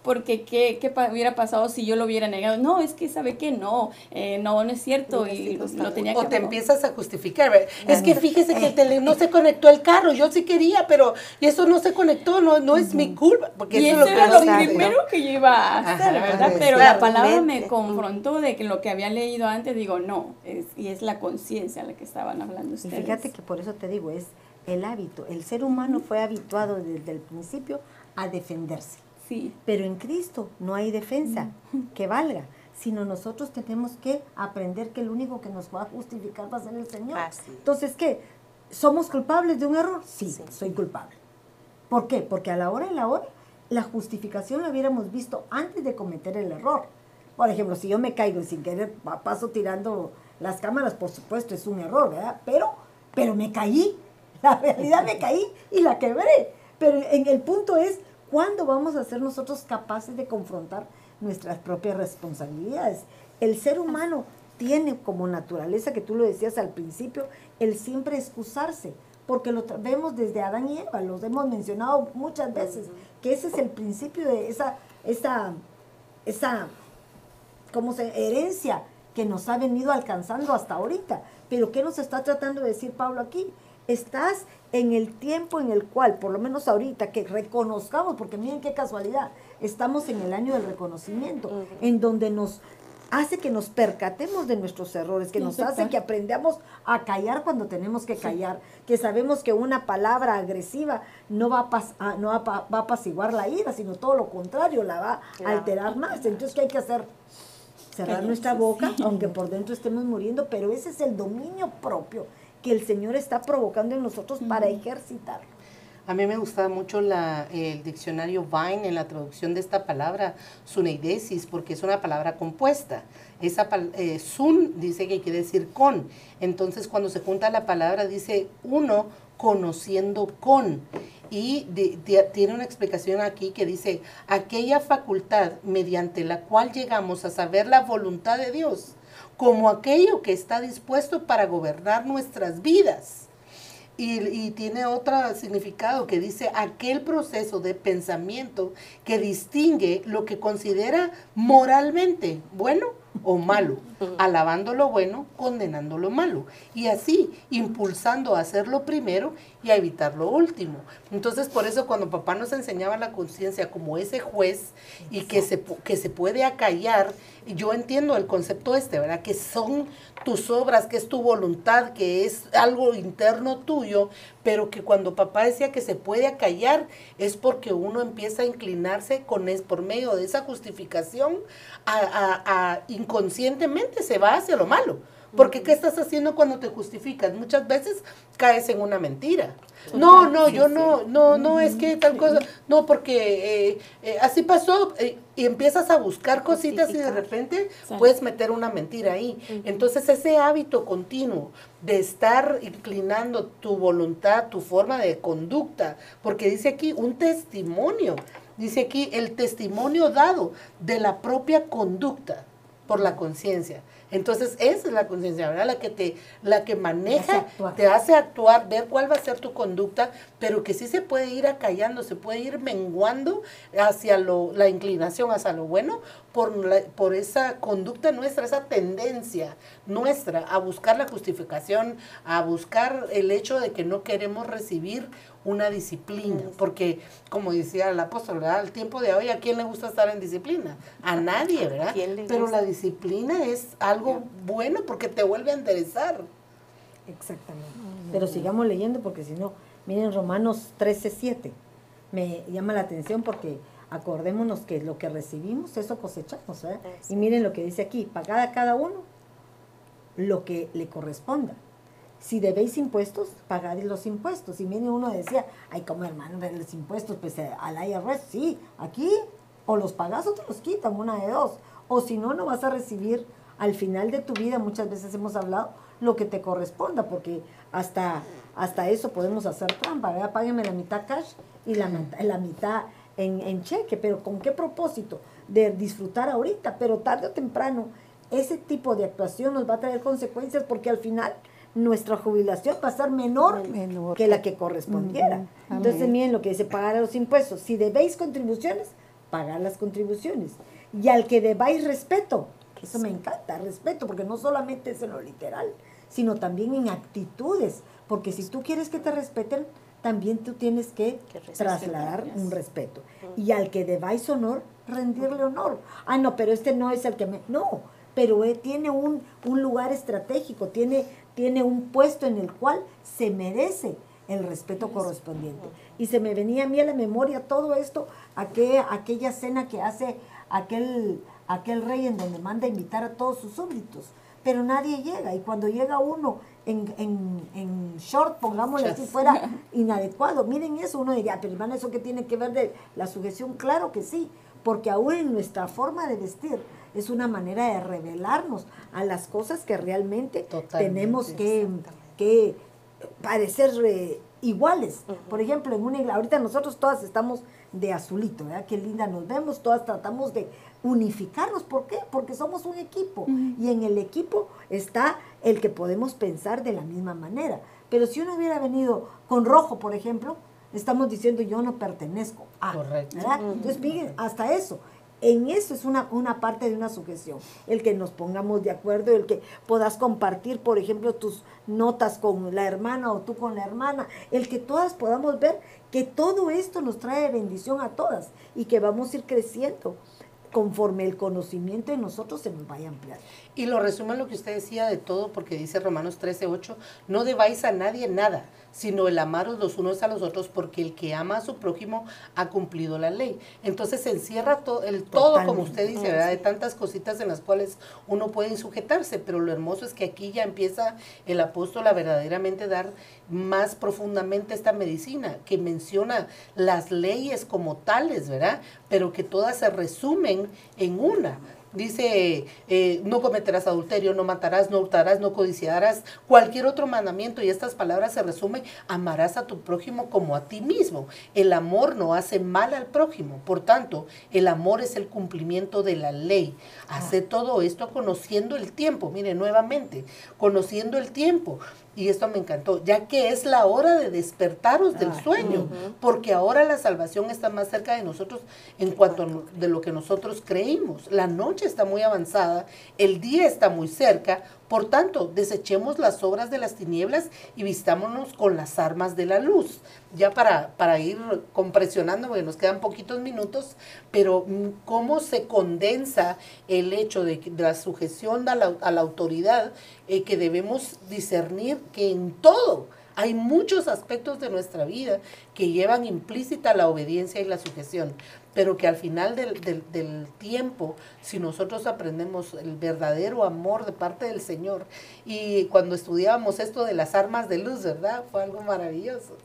Porque ¿qué, qué pa- hubiera pasado si yo lo hubiera negado? No, es que sabe que no, eh, no, no es cierto y lo tenía que O te empiezas a justificar. Es que fíjese que el tele- no se conectó el carro, yo sí quería, pero y eso no se conectó, no, no es mi culpa. Porque Y eso eso es era lo primero que yo iba a hacer, Ajá, ¿verdad? sí, Pero claro. la palabra me confrontó de que lo que había leído antes, digo, no, es, y es la conciencia la que estaban hablando Y ustedes. fíjate que por eso te digo, es el hábito. El ser humano fue habituado desde el principio a defenderse. Sí, Pero en Cristo no hay defensa (laughs) que valga, sino nosotros tenemos que aprender que el único que nos va a justificar va a ser el Señor. Así es. Entonces, ¿qué? ¿Somos culpables de un error? Sí, Sí. soy culpable. ¿Por qué? Porque a la hora de la hora, la justificación la hubiéramos visto antes de cometer el error. Por ejemplo, si yo me caigo y sin querer pa- paso tirando las cámaras, por supuesto, es un error, ¿verdad? Pero, pero me caí. (laughs) La realidad me caí y la quebré. Pero en el punto es, ¿cuándo vamos a ser nosotros capaces de confrontar nuestras propias responsabilidades? El ser humano tiene como naturaleza, que tú lo decías al principio, el siempre excusarse, porque lo vemos desde Adán y Eva, los hemos mencionado muchas veces, que ese es el principio de esa, esa, esa como se herencia que nos ha venido alcanzando hasta ahorita. Pero ¿qué nos está tratando de decir Pablo aquí? Estás en el tiempo en el cual, por lo menos ahorita, que reconozcamos, porque miren qué casualidad, estamos en el año del reconocimiento, en donde nos hace que nos percatemos de nuestros errores, que nos hace que aprendamos a callar cuando tenemos que callar, que sabemos que una palabra agresiva no va a, pas- a- no va a, va a apaciguar la ira, sino todo lo contrario, la va a alterar más. Entonces, ¿qué hay que hacer? cerrar nuestra boca, aunque por dentro estemos muriendo, pero ese es el dominio propio que el Señor está provocando en nosotros para ejercitar. A mí me gusta mucho la- el diccionario Vine en la traducción de esta palabra, suneidesis, porque es una palabra compuesta. Esa eh, sun dice que quiere decir con. Entonces, cuando se junta la palabra, dice uno conociendo con. Y de- de- tiene una explicación aquí que dice, aquella facultad mediante la cual llegamos a saber la voluntad de Dios, como aquello que está dispuesto para gobernar nuestras vidas. Y, tiene otro significado que dice aquel proceso de pensamiento que distingue lo que considera moralmente bueno o malo, (laughs) alabando lo bueno, condenando lo malo, y así impulsando a hacer lo primero y a evitar lo último. Entonces, por eso cuando papá nos enseñaba la conciencia como ese juez y que se, que se puede acallar, yo entiendo el concepto este, ¿verdad? Que son tus obras, que es tu voluntad, que es algo interno tuyo, pero que cuando papá decía que se puede acallar es porque uno empieza a inclinarse con es, por medio de esa justificación a, inconscientemente se va hacia lo malo. Porque ¿qué estás haciendo cuando te justificas? Muchas veces caes en una mentira. No, no, yo no, no, no, es que tal cosa, no, porque eh, eh, así pasó eh, y empiezas a buscar cositas y de repente puedes meter una mentira ahí. Entonces ese hábito continuo de estar inclinando tu voluntad, tu forma de conducta, porque dice aquí un testimonio, dice aquí el testimonio dado de la propia conducta por la conciencia. Entonces, esa es la conciencia, ¿verdad? La que te, la que maneja, te hace actuar, ver cuál va a ser tu conducta, pero que sí se puede ir acallando, se puede ir menguando hacia lo, la inclinación hacia lo bueno por, por esa conducta nuestra, esa tendencia nuestra a buscar la justificación, a buscar el hecho de que no queremos recibir una disciplina, porque como decía el apóstol, ¿verdad? Al tiempo de hoy, ¿a quién le gusta estar en disciplina? A (laughs) nadie, ¿verdad? Pero la disciplina es algo bueno porque te vuelve a enderezar. Exactamente. Pero sigamos leyendo porque si no, miren Romanos 13, 7. Me llama la atención porque acordémonos que lo que recibimos, eso cosechamos, ¿verdad? Y miren lo que dice aquí, pagad a cada uno lo que le corresponda si debéis impuestos, pagad los impuestos. Y viene uno decía, ay, como hermano, los impuestos, pues eh, al IRS, sí, aquí o los pagas o te los quitan, una de dos. O si no, no vas a recibir al final de tu vida, muchas veces hemos hablado, lo que te corresponda, porque hasta, hasta eso podemos hacer trampa, ¿verdad? Págueme la mitad cash y la, la mitad en, en cheque, pero ¿con qué propósito? De disfrutar ahorita, pero tarde o temprano, ese tipo de actuación nos va a traer consecuencias porque al final nuestra jubilación va a ser menor, que la que correspondiera. Entonces, miren lo que dice, pagar los impuestos. Si debéis contribuciones, pagar las contribuciones. Y al que debáis respeto, eso me encanta, respeto, porque no solamente es en lo literal, sino también en actitudes. Porque si tú quieres que te respeten, también tú tienes que, trasladar un respeto. Y al que debáis honor, rendirle honor. Ah, no, pero este no es el que me... No, pero él tiene un, un lugar estratégico, tiene tiene un puesto en el cual se merece el respeto correspondiente. Y se me venía a mí a la memoria todo esto, aquella, aquella cena que hace aquel, aquel rey en donde manda a invitar a todos sus súbditos, pero nadie llega. Y cuando llega uno en, en, short, pongámosle así, fuera (laughs) inadecuado, miren eso, uno diría, pero hermano, ¿eso qué tiene que ver de la sujeción? Claro que sí, porque aún en nuestra forma de vestir, es una manera de revelarnos a las cosas que realmente tenemos que, que, parecer eh, iguales. Por ejemplo, en una iglesia, ahorita nosotros todas estamos de azulito, ¿verdad? Qué linda nos vemos, todas tratamos de unificarnos. ¿Por qué? Porque somos un equipo y en el equipo está el que podemos pensar de la misma manera. Pero si uno hubiera venido con rojo, por ejemplo, estamos diciendo yo no pertenezco a. Correcto. Entonces, miren, hasta eso. En eso es una, una parte de una sujeción, el que nos pongamos de acuerdo, el que puedas compartir, por ejemplo, tus notas con la hermana o tú con la hermana, el que todas podamos ver que todo esto nos trae bendición a todas y que vamos a ir creciendo conforme el conocimiento de nosotros se nos vaya a ampliar. Y lo resumo lo que usted decía de todo, porque dice Romanos 13, 8, no debáis a nadie nada, sino el amaros los unos a los otros, porque el que ama a su prójimo ha cumplido la ley. Entonces se encierra todo, el todo, como usted dice, ¿verdad? De tantas cositas en las cuales uno puede sujetarse, pero lo hermoso es que aquí ya empieza el apóstol a verdaderamente dar más profundamente esta medicina, que menciona las leyes como tales, ¿verdad? Pero que todas se resumen en una dice, eh, no cometerás adulterio, no matarás, no hurtarás, no codiciarás, cualquier otro mandamiento, y estas palabras se resumen, amarás a tu prójimo como a ti mismo. El amor no hace mal al prójimo, por tanto, el amor es el cumplimiento de la ley. Hace todo esto conociendo el tiempo, mire, nuevamente, conociendo el tiempo y esto me encantó, ya que es la hora de despertaros del sueño, porque ahora la salvación está más cerca de nosotros en cuanto a de lo que nosotros creímos. La noche está muy avanzada, el día está muy cerca, por tanto, desechemos las obras de las tinieblas y vistámonos con las armas de la luz. Ya para, para ir compresionando, porque nos quedan poquitos minutos, pero mm, cómo se condensa el hecho de, la sujeción a la, a la autoridad, eh, que debemos discernir que en todo hay muchos aspectos de nuestra vida que llevan implícita la obediencia y la sujeción, pero que al final del, del- del tiempo, si nosotros aprendemos el verdadero amor de parte del Señor, y cuando estudiábamos esto de las armas de luz, ¿verdad? Fue algo maravilloso.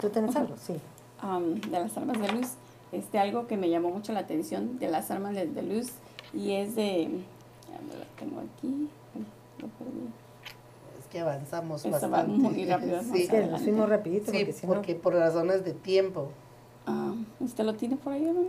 ¿Tú tienes algo? Sí. um, de las armas de luz, este, algo que me llamó mucho la atención de las armas de, de luz y es de, ya me la tengo aquí, lo perdí. Que avanzamos Eso bastante. muy rápido, (laughs) Sí, nos fuimos rapidito sí, porque si no... porque por razones de tiempo. Ah, ¿Usted lo tiene por ahí, hermana?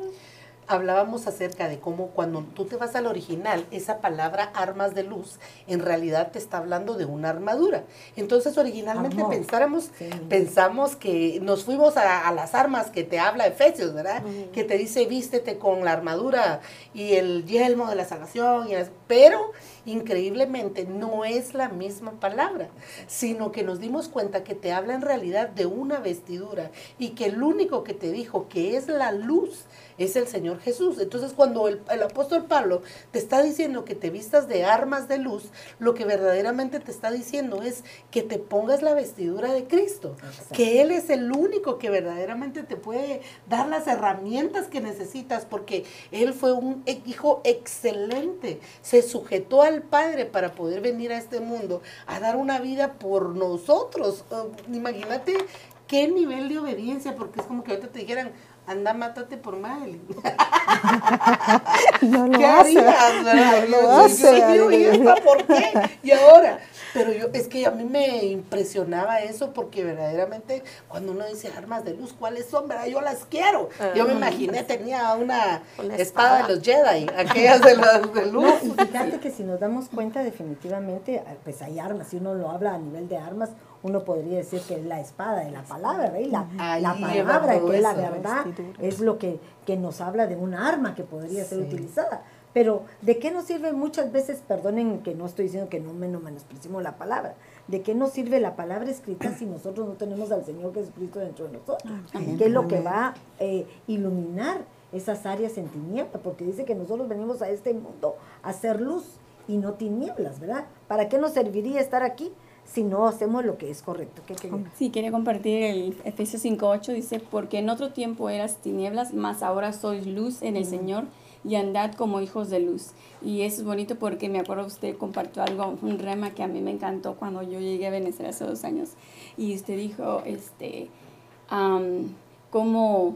hablábamos acerca de cómo cuando tú te vas al original, esa palabra armas de luz en realidad te está hablando de una armadura. Entonces originalmente pensáramos, Sí. pensamos que nos fuimos a, a las armas que te habla Efesios, ¿verdad? Que te dice vístete con la armadura y el yelmo de la salvación, y el- pero increíblemente no es la misma palabra, sino que nos dimos cuenta que te habla en realidad de una vestidura y que el único que te dijo que es la luz es el Señor Jesús. Entonces cuando el, el apóstol Pablo te está diciendo que te vistas de armas de luz, lo que verdaderamente te está diciendo es que te pongas la vestidura de Cristo, Exacto. que Él es el único que verdaderamente te puede dar las herramientas que necesitas, porque Él fue un hijo excelente, se sujetó al Padre para poder venir a este mundo a dar una vida por nosotros. Uh, imagínate qué nivel de obediencia, porque es como que ahorita te dijeran, anda, mátate por Madeline. (laughs) No lo ¿Qué hace. harías? No lo yo- hace. yo digo, ¿y esta por qué? Y ahora, pero yo, es que a mí me impresionaba eso porque verdaderamente cuando uno dice armas de luz, ¿cuáles son? ¿Verdad? Yo las quiero. Yo me imaginé, tenía una, Una espada espada. de los Jedi, aquellas de las de luz. No, y fíjate que si nos damos cuenta definitivamente, ah, pues hay armas, si uno lo habla a nivel de armas, uno podría decir que es la espada de la palabra, la, Ahí la lleva palabra, que es la verdad, Vestiduras. es lo que, que nos habla de un arma que podría ser utilizada. Pero, ¿de qué nos sirve muchas veces, perdonen que no estoy diciendo que no menospreciemos la palabra, ¿de qué nos sirve la palabra escrita si nosotros no tenemos al Señor Jesucristo dentro de nosotros? Amén. ¿Qué es lo que va a eh, iluminar esas áreas en tinieblas? Porque dice que nosotros venimos a este mundo a hacer luz y no tinieblas, ¿verdad? ¿Para qué nos serviría estar aquí si no hacemos lo que es correcto? ¿Qué? Sí, quería compartir el Efesios 5.8, dice, porque en otro tiempo eras tinieblas, mas ahora sois luz en el Señor y andad como hijos de luz. Y eso es bonito porque me acuerdo usted compartió algo, un rema que a mí me encantó cuando yo llegué a Venezuela hace dos años. Y usted dijo, este, am, cómo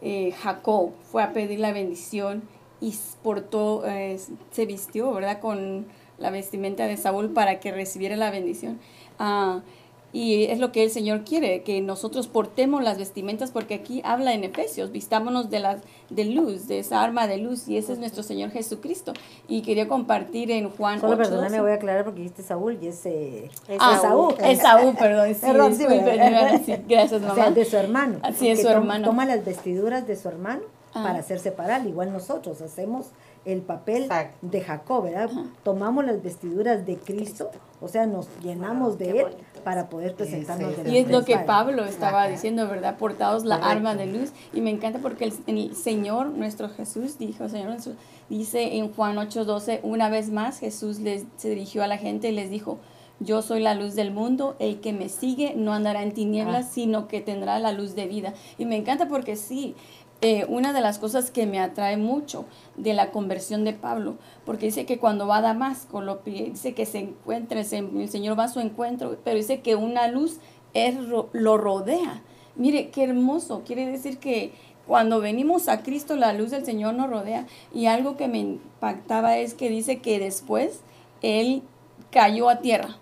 eh, Jacob fue a pedir la bendición y portó, eh, se vistió, ¿verdad? Con la vestimenta de Saúl para que recibiera la bendición. Ah, y es lo que el Señor quiere, que nosotros portemos las vestimentas, porque aquí habla en Efesios, vistámonos de, la, de luz, de esa arma de luz, y ese es nuestro Señor Jesucristo. Y quería compartir en Juan Solo 8, perdóname, 12. voy a aclarar porque dijiste Saúl y es eh, Es Ah, Esaú. Esaú, perdón. (laughs) Sí, Perdón, sí, (laughs) sí, gracias, O mamá. sea, de su hermano. Así es, su hermano. Toma las vestiduras de su hermano Ah. para hacerse parar. Igual nosotros hacemos el papel Exacto. de Jacob, ¿verdad? Tomamos las vestiduras de Cristo, o sea, nos llenamos de él bonito. para poder presentarnos sí, Y es lo que. Pablo estaba Ajá. diciendo, ¿verdad? Portados la Correcto. arma de luz. Y me encanta porque el, el Señor, nuestro Jesús, dijo, Señor, nuestro- dice en Juan 8:12, una vez más Jesús les, se dirigió a la gente y les dijo, yo soy la luz del mundo, el que me sigue no andará en tinieblas, Ah. sino que tendrá la luz de vida. Y me encanta porque sí, eh, una de las cosas que me atrae mucho de la conversión de Pablo, porque dice que cuando va a Damasco, lo, dice que se encuentra, el Señor va a su encuentro, pero dice que una luz es lo rodea. Mire, qué hermoso, quiere decir que cuando venimos a Cristo, la luz del Señor nos rodea. Y algo que me impactaba es que dice que después Él cayó a tierra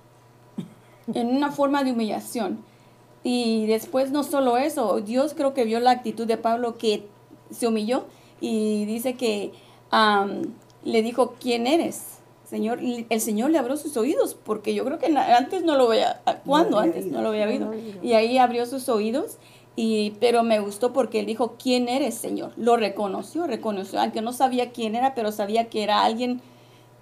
(laughs) en una forma de humillación. Y después no solo eso, Dios creo que vio la actitud de Pablo que se humilló y dice que le dijo, ¿quién eres? Señor, el Señor le abrió sus oídos, porque yo creo que antes no lo veía, ¿cuándo antes? No lo había oído. Y ahí abrió sus oídos, y, pero me gustó porque él dijo, ¿quién eres, Señor? Lo reconoció, reconoció, aunque no sabía quién era, pero sabía que era alguien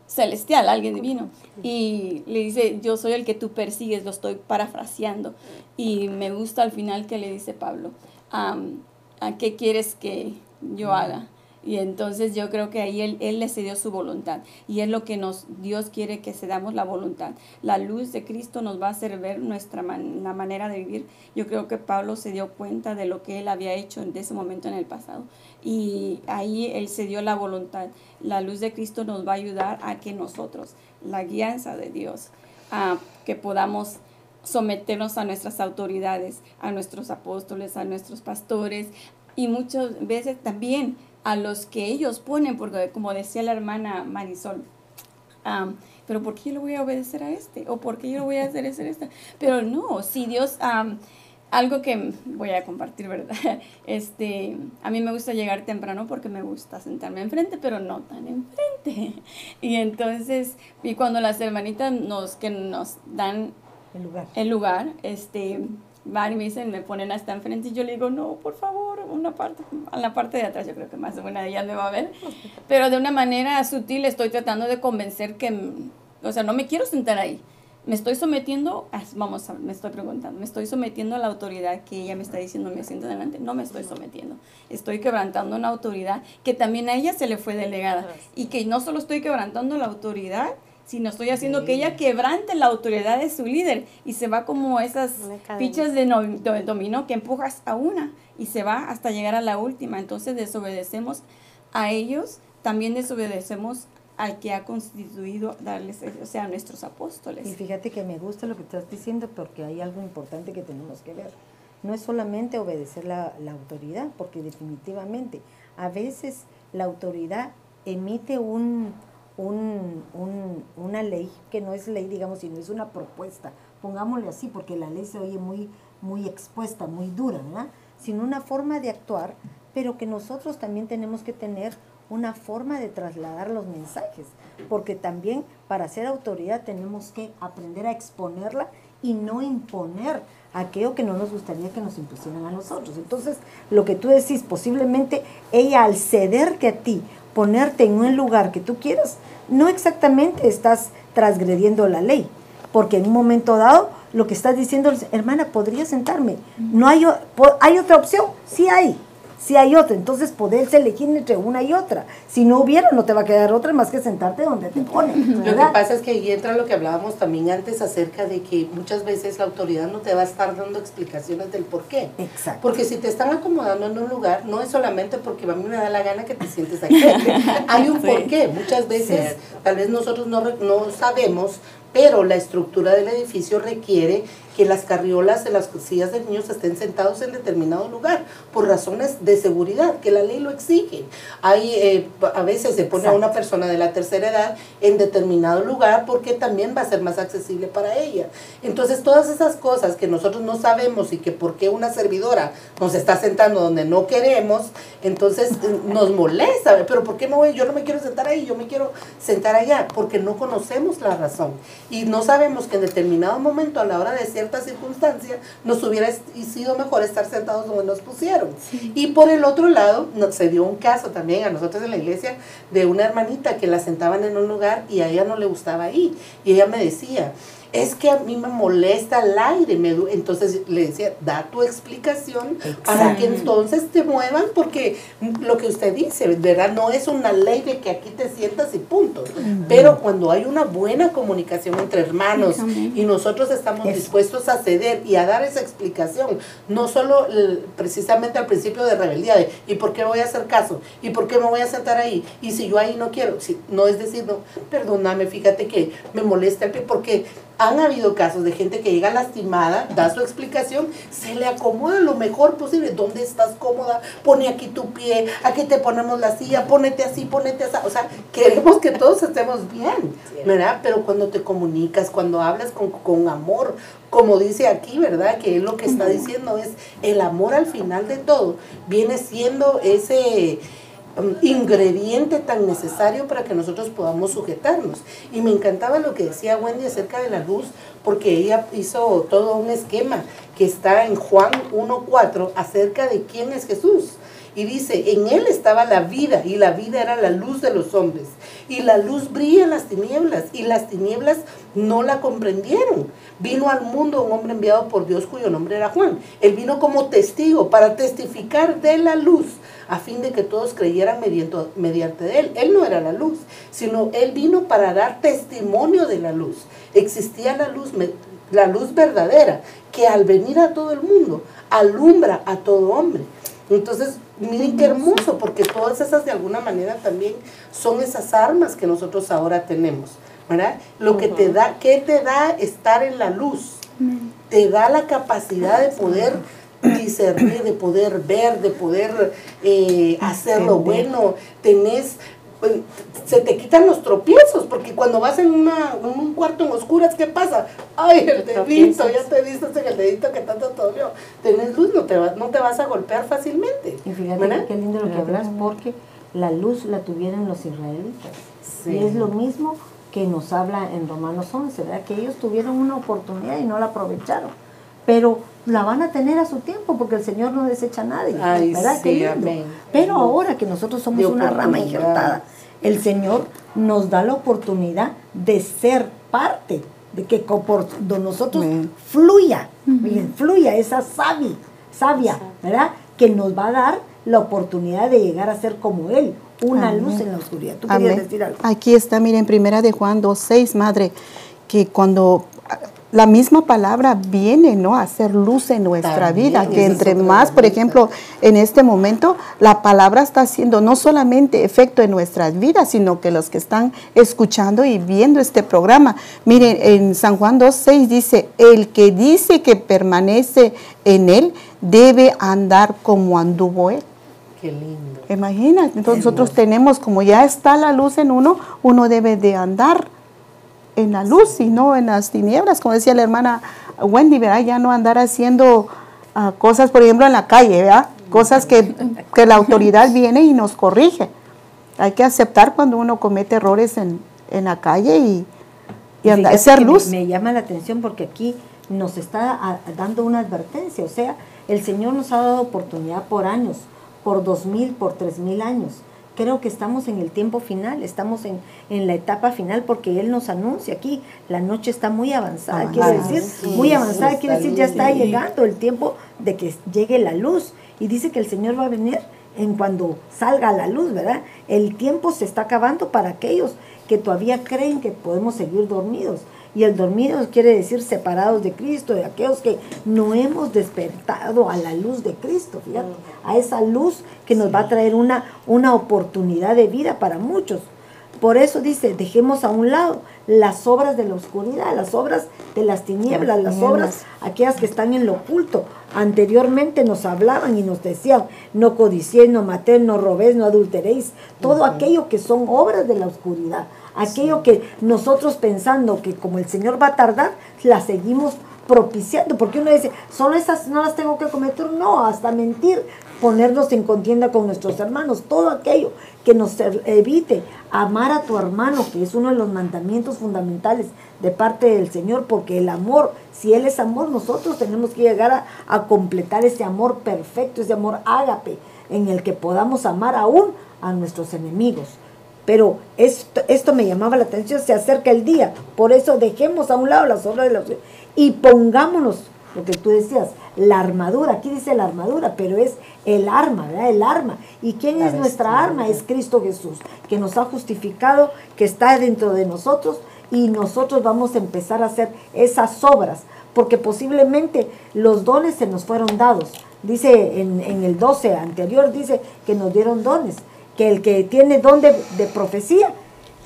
celestial, alguien divino. Y le dice, yo soy el que tú persigues, lo estoy parafraseando. Y me gusta al final que le dice Pablo, ¿a qué quieres que yo haga? Y entonces yo creo que ahí él, él le cedió su voluntad. Y es lo que nos, Dios quiere que cedamos la voluntad. La luz de Cristo nos va a hacer ver nuestra la manera de vivir. Yo creo que Pablo se dio cuenta de lo que él había hecho en ese momento en el pasado. Y ahí él se dio la voluntad. La luz de Cristo nos va a ayudar a que nosotros, la guianza de Dios, a que podamos someternos a nuestras autoridades, a nuestros apóstoles, a nuestros pastores y muchas veces también a los que ellos ponen, porque como decía la hermana Marisol, pero ¿por qué yo le voy a obedecer a este? ¿O por qué yo le voy a hacer esta? Pero no, si Dios, algo que voy a compartir, ¿verdad? (laughs) Este, a mí me gusta llegar temprano porque me gusta sentarme enfrente, pero no tan enfrente. (laughs) Y entonces, y cuando las hermanitas nos, que nos dan el lugar, el lugar este, van y me dicen, me ponen hasta enfrente y yo le digo, no, por favor, una parte, a la parte de atrás, yo creo que más de una de ellas me va a ver, pero de una manera sutil estoy tratando de convencer que, o sea, no me quiero sentar ahí, me estoy sometiendo, vamos a me estoy preguntando, me estoy sometiendo a la autoridad que ella me está diciendo, me siento delante, no me estoy sometiendo, estoy quebrantando una autoridad que también a ella se le fue delegada. Y que no solo estoy quebrantando la autoridad, sino estoy haciendo que ella quebrante la autoridad de su líder y se va como esas fichas de, dominó que empujas a una y se va hasta llegar a la última. Entonces desobedecemos a ellos, también desobedecemos al que ha constituido darles, o sea, a nuestros apóstoles. Y fíjate que me gusta lo que estás diciendo porque hay algo importante que tenemos que ver. No es solamente obedecer la, la autoridad, porque definitivamente a veces la autoridad emite un, un, una ley que no es ley, digamos, sino es una propuesta, pongámosle así, porque la ley se oye muy, muy expuesta, muy dura, ¿verdad? Sino una forma de actuar, pero que nosotros también tenemos que tener una forma de trasladar los mensajes, porque también para ser autoridad tenemos que aprender a exponerla y no imponer aquello que no nos gustaría que nos impusieran a nosotros. Entonces, lo que tú decís, posiblemente ella al cederte a ti, ponerte en un lugar que tú quieras, no exactamente estás transgrediendo la ley, porque en un momento dado lo que estás diciendo es, hermana, ¿podría sentarme? No hay, hay otra opción, sí hay, si hay otra. Entonces, poderse elegir entre una y otra. Si no hubiera, no te va a quedar otra más que sentarte donde te ponen. Lo que pasa es que ahí entra lo que hablábamos también antes acerca de que muchas veces la autoridad no te va a estar dando explicaciones del por qué. Exacto. Porque si te están acomodando en un lugar, no es solamente porque a mí me da la gana que te sientes aquí. (laughs) hay un por qué. Muchas veces, tal vez nosotros no, no sabemos pero la estructura del edificio requiere que las carriolas de las sillas de niños estén sentados en determinado lugar por razones de seguridad, que la ley lo exige. Hay, eh, a veces se pone a una persona de la tercera edad en determinado lugar porque también va a ser más accesible para ella. Entonces, todas esas cosas que nosotros no sabemos y que por qué una servidora nos está sentando donde no queremos, entonces eh, nos molesta. Pero ¿por qué no voy? Yo no me quiero sentar ahí, yo me quiero sentar allá, porque no conocemos la razón. Y no sabemos que en determinado momento, a la hora de ser circunstancia, nos hubiera sido mejor estar sentados donde nos pusieron. Y por el otro lado, nos, se dio un caso también a nosotros en la iglesia de una hermanita que la sentaban en un lugar y a ella no le gustaba ahí. Y ella me decía, es que a mí me molesta el aire. Me, entonces le decía, da tu explicación para que entonces te muevan, porque lo que usted dice, ¿verdad? No es una ley de que aquí te sientas y punto. Pero cuando hay una buena comunicación entre hermanos y nosotros estamos dispuestos a ceder y a dar esa explicación, no solo precisamente al principio de rebeldía, de ¿y por qué voy a hacer caso? ¿Y por qué me voy a sentar ahí? Y si yo ahí no quiero, si, no es decir, no, perdóname, fíjate que me molesta el pie, porque han habido casos de gente que llega lastimada, da su explicación, se le acomoda lo mejor posible. ¿Dónde estás cómoda? Pone aquí tu pie, aquí te ponemos la silla, ponete así, ponete así. O sea, queremos que todos estemos bien, ¿verdad? Pero cuando te comunicas, cuando hablas con, con amor, como dice aquí, ¿verdad? Que él lo que está diciendo es el amor al final de todo viene siendo ese ingrediente tan necesario para que nosotros podamos sujetarnos. Y me encantaba lo que decía Wendy acerca de la luz, porque ella hizo todo un esquema que está en Juan 1.4 acerca de quién es Jesús. Y dice, en él estaba la vida y la vida era la luz de los hombres. Y la luz brilla en las tinieblas y las tinieblas no la comprendieron. Vino al mundo un hombre enviado por Dios cuyo nombre era Juan. Él vino como testigo para testificar de la luz a fin de que todos creyeran mediante, mediante él. Él no era la luz, sino él vino para dar testimonio de la luz. Existía la luz, la luz verdadera, que al venir a todo el mundo, alumbra a todo hombre. Entonces, miren qué hermoso, porque todas esas de alguna manera también son esas armas que nosotros ahora tenemos, ¿verdad? Lo que te da, ¿qué te da estar en la luz? Te da la capacidad de poder discernir, de poder ver, de poder eh, hacer lo bueno. Tenés pues, se te quitan los tropiezos, porque cuando vas en, una, un cuarto en oscuras, ¿qué pasa? Ay, el dedito, ya te viste en el dedito que tanto te dolió. Tenés luz, no te, no te vas a golpear fácilmente. Y fíjate qué lindo lo que hablas, porque la luz la tuvieron los israelitas. Y es lo mismo que nos habla en Romanos 11, ¿verdad? Que ellos tuvieron una oportunidad y no la aprovecharon. Pero la van a tener a su tiempo porque el Señor no desecha a nadie. ¿verdad? Pero ahora que nosotros somos una rama injertada, el Señor nos da la oportunidad de ser parte, de que por nosotros fluya, fluya esa sabia, sabia, ¿verdad? Que nos va a dar la oportunidad de llegar a ser como Él, una luz en la oscuridad. ¿Tú querías decir algo? Aquí está, miren, primera de Juan 2.6, madre, que cuando la misma palabra viene ¿no? a hacer luz en nuestra vida, que entre más, por ejemplo, en este momento, la palabra está haciendo no solamente efecto en nuestras vidas, sino que los que están escuchando y viendo este programa, miren, en San Juan 2.6 dice, el que dice que permanece en él debe andar como anduvo él. Qué lindo. Imagínate, entonces nosotros tenemos, como ya está la luz en uno, uno debe de andar en la luz y no en las tinieblas, como decía la hermana Wendy, ¿verdad? Ya no andar haciendo ah, cosas, por ejemplo, en la calle, ¿verdad? Cosas que, la autoridad (laughs) viene y nos corrige. Hay que aceptar cuando uno comete errores en, la calle y, y ser luz. Me, llama la atención porque aquí nos está ah, dando una advertencia, o sea, el Señor nos ha dado oportunidad por años, por dos mil, por tres mil años creo que estamos en el tiempo final, estamos en, en, la etapa final porque Él nos anuncia aquí, la noche está muy avanzada, quiere decir, muy avanzada, quiere decir, ya está llegando el tiempo de que llegue la luz. Y dice que el Señor va a venir en cuando salga la luz, ¿verdad? El tiempo se está acabando para aquellos que todavía creen que podemos seguir dormidos. Y el dormido quiere decir separados de Cristo, de aquellos que no hemos despertado a la luz de Cristo, fíjate, a esa luz que nos va a traer una, una oportunidad de vida para muchos. Por eso dice, dejemos a un lado las obras de la oscuridad, las obras de las tinieblas, las obras aquellas que están en lo oculto. Anteriormente nos hablaban y nos decían, no codiciéis, no matéis, no robéis, no adulteréis, todo aquello que son obras de la oscuridad. Aquello que nosotros pensando que como el Señor va a tardar, la seguimos propiciando, porque uno dice, solo esas no las tengo que cometer, no, hasta mentir, ponernos en contienda con nuestros hermanos, todo aquello que nos evite amar a tu hermano, que es uno de los mandamientos fundamentales de parte del Señor, porque el amor, si Él es amor, nosotros tenemos que llegar a, a completar ese amor perfecto, ese amor ágape, en el que podamos amar aún a nuestros enemigos. Pero esto, esto me llamaba la atención, se acerca el día, por eso dejemos a un lado las obras de los y pongámonos, lo que tú decías, la armadura, aquí dice la armadura, pero es el arma, ¿verdad? El arma. ¿Y quién es nuestra arma? Es Cristo Jesús, que nos ha justificado, que está dentro de nosotros y nosotros vamos a empezar a hacer esas obras, porque posiblemente los dones se nos fueron dados. Dice en, en el 12 anterior, dice que nos dieron dones, que el que tiene don de, profecía,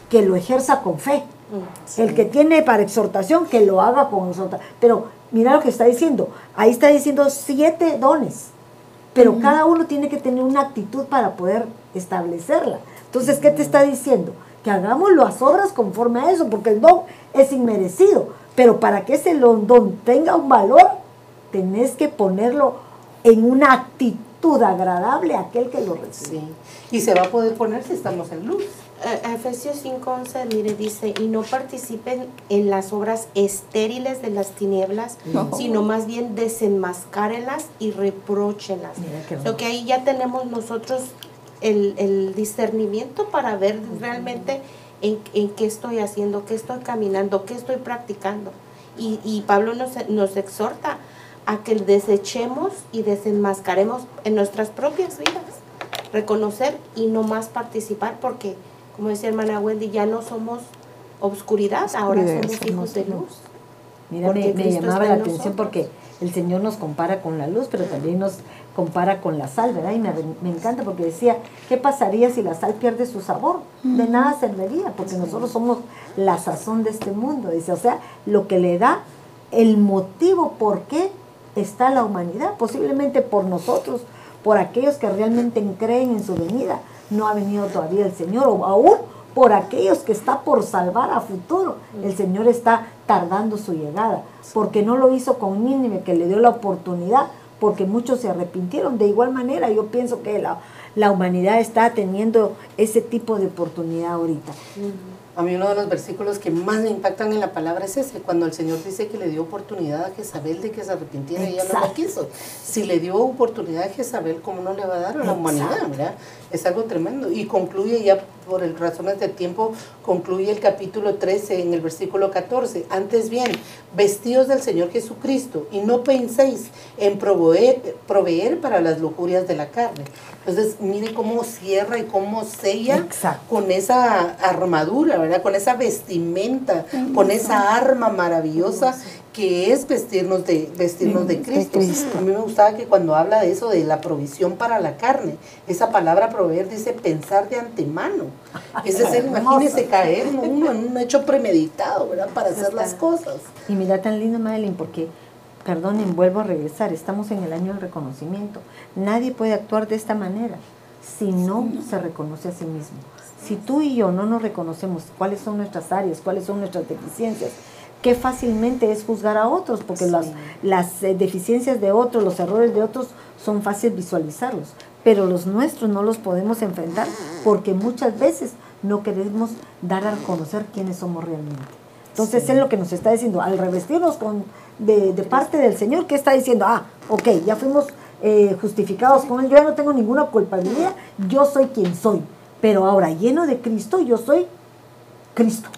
que lo ejerza con fe. Mm, el que tiene para exhortación, que lo haga con exhortación. Pero mira lo que está diciendo. Ahí está diciendo siete dones. Pero cada uno tiene que tener una actitud para poder establecerla. Entonces, ¿qué te está diciendo? Que hagamos las obras conforme a eso, porque el don es inmerecido. Pero para que ese don tenga un valor, tenés que ponerlo en una actitud virtud agradable a aquel que lo recibe. Sí. Y se va a poder poner si estamos en luz. Eh, Efesios 5:11, mire, dice, y no participen en las obras estériles de las tinieblas, sino más bien desenmascárenlas y qué Lo que ahí ya tenemos nosotros el, el discernimiento para ver realmente en, en qué estoy haciendo, qué estoy caminando, qué estoy practicando. Y, y Pablo nos, nos exhorta a que desechemos y desenmascaremos en nuestras propias vidas. Reconocer y no más participar porque, como decía hermana Wendy, ya no somos obscuridad, ahora somos hijos somos de luz. Mira, me, me llamaba la en atención nosotros. porque el Señor nos compara con la luz, pero también nos compara con la sal, ¿verdad? Y me, me encanta porque decía, ¿qué pasaría si la sal pierde su sabor? De nada serviría, porque nosotros somos la sazón de este mundo. Dice, o sea, lo que le da el motivo por qué está la humanidad, posiblemente por nosotros, por aquellos que realmente creen en su venida. No ha venido todavía el Señor, o aún por aquellos que está por salvar a futuro. El Señor está tardando su llegada, porque no lo hizo con Nínive, que le dio la oportunidad, porque muchos se arrepintieron. De igual manera, yo pienso que la, la humanidad está teniendo ese tipo de oportunidad ahorita. A mí uno de los versículos que más me impactan en la palabra es ese, cuando el Señor dice que le dio oportunidad a Jezabel de que se arrepintiera y ella no la Exacto. quiso. Si le dio oportunidad a Jezabel, ¿cómo no le va a dar a la humanidad? ¿verdad? Es algo tremendo. Y concluye ya por el razones de tiempo, concluye el capítulo 13 en el versículo 14. Antes bien, vestidos del Señor Jesucristo y no penséis en proveer, proveer para las lujurias de la carne. Entonces, mire cómo cierra y cómo sella Exacto. con esa armadura, ¿verdad? Con esa vestimenta, con esa arma maravillosa que es vestirnos de vestirnos de Cristo. A mí me gustaba que cuando habla de eso de la provisión para la carne, esa palabra proveer dice pensar de antemano. Es decir, (laughs) imagínese caer ¿no? uno en un hecho premeditado, ¿verdad? Para hacer las cosas. Y mira tan lindo, Madeline, porque, perdonen, vuelvo a regresar, estamos en el año del reconocimiento. Nadie puede actuar de esta manera si no se reconoce a sí mismo. Si tú y yo no nos reconocemos cuáles son nuestras áreas, cuáles son nuestras deficiencias, qué fácilmente es juzgar a otros, porque las, las eh, deficiencias de otros, los errores de otros, son fáciles visualizarlos, pero los nuestros no los podemos enfrentar porque muchas veces no queremos dar a conocer quiénes somos realmente. Entonces es lo que nos está diciendo, al revestirnos con, de, de parte del Señor, ¿qué está diciendo? Ah, ok, ya fuimos eh, justificados con Él, yo ya no tengo ninguna culpabilidad, yo soy quien soy, pero ahora lleno de Cristo, yo soy Cristo.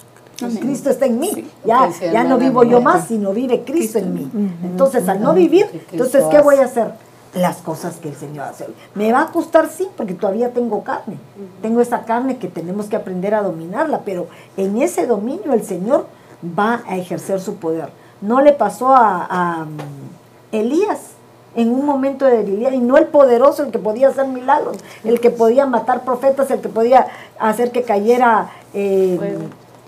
Cristo está en mí. Ya, ya no vivo yo más, sino vive Cristo en mí. Entonces, al no vivir, entonces, ¿qué voy a hacer? Las cosas que el Señor hace. Me va a costar, sí, porque todavía tengo carne. Tengo esa carne que tenemos que aprender a dominarla, pero en ese dominio el Señor va a ejercer su poder. No le pasó a, a, um, Elías en un momento de debilidad, y no el poderoso, el que podía hacer milagros, el que podía matar profetas, el que podía hacer que cayera eh,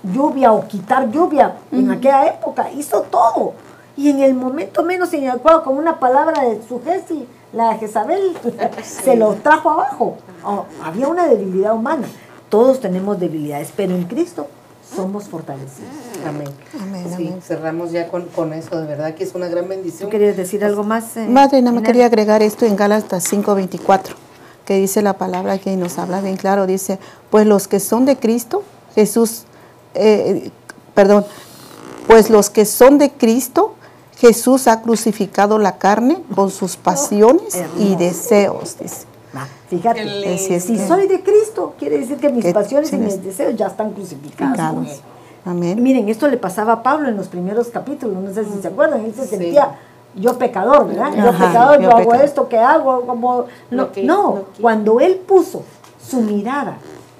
lluvia o quitar lluvia en aquella época, hizo todo. Y en el momento menos inadecuado, con una palabra de su Jesi, la de Jezabel, (laughs) se lo trajo abajo. Oh, había una debilidad humana. Todos tenemos debilidades, pero en Cristo somos fortalecidos. Amén. Amén, Sí, amén. cerramos ya con, con eso, de verdad que es una gran ¿Tú bendición. querías decir algo más? eh, Madre, nada más Inés? quería agregar esto en Gálatas 5:24, que dice la palabra que nos habla bien claro, dice, pues los que son de Cristo, Jesús, eh, perdón, pues los que son de Cristo, Jesús ha crucificado la carne con sus pasiones y deseos, dice. Va, Fíjate, es si soy de Cristo, quiere decir que mis Que pasiones y mis deseos ya están crucificados. Amén. Miren, esto le pasaba a Pablo en los primeros capítulos, no sé si se acuerdan, él se Sí. sentía yo pecador, ¿verdad? Yo pecador, yo, yo hago esto, ¿qué hago? Como, no, Lo que- no, lo que- cuando él puso su mirada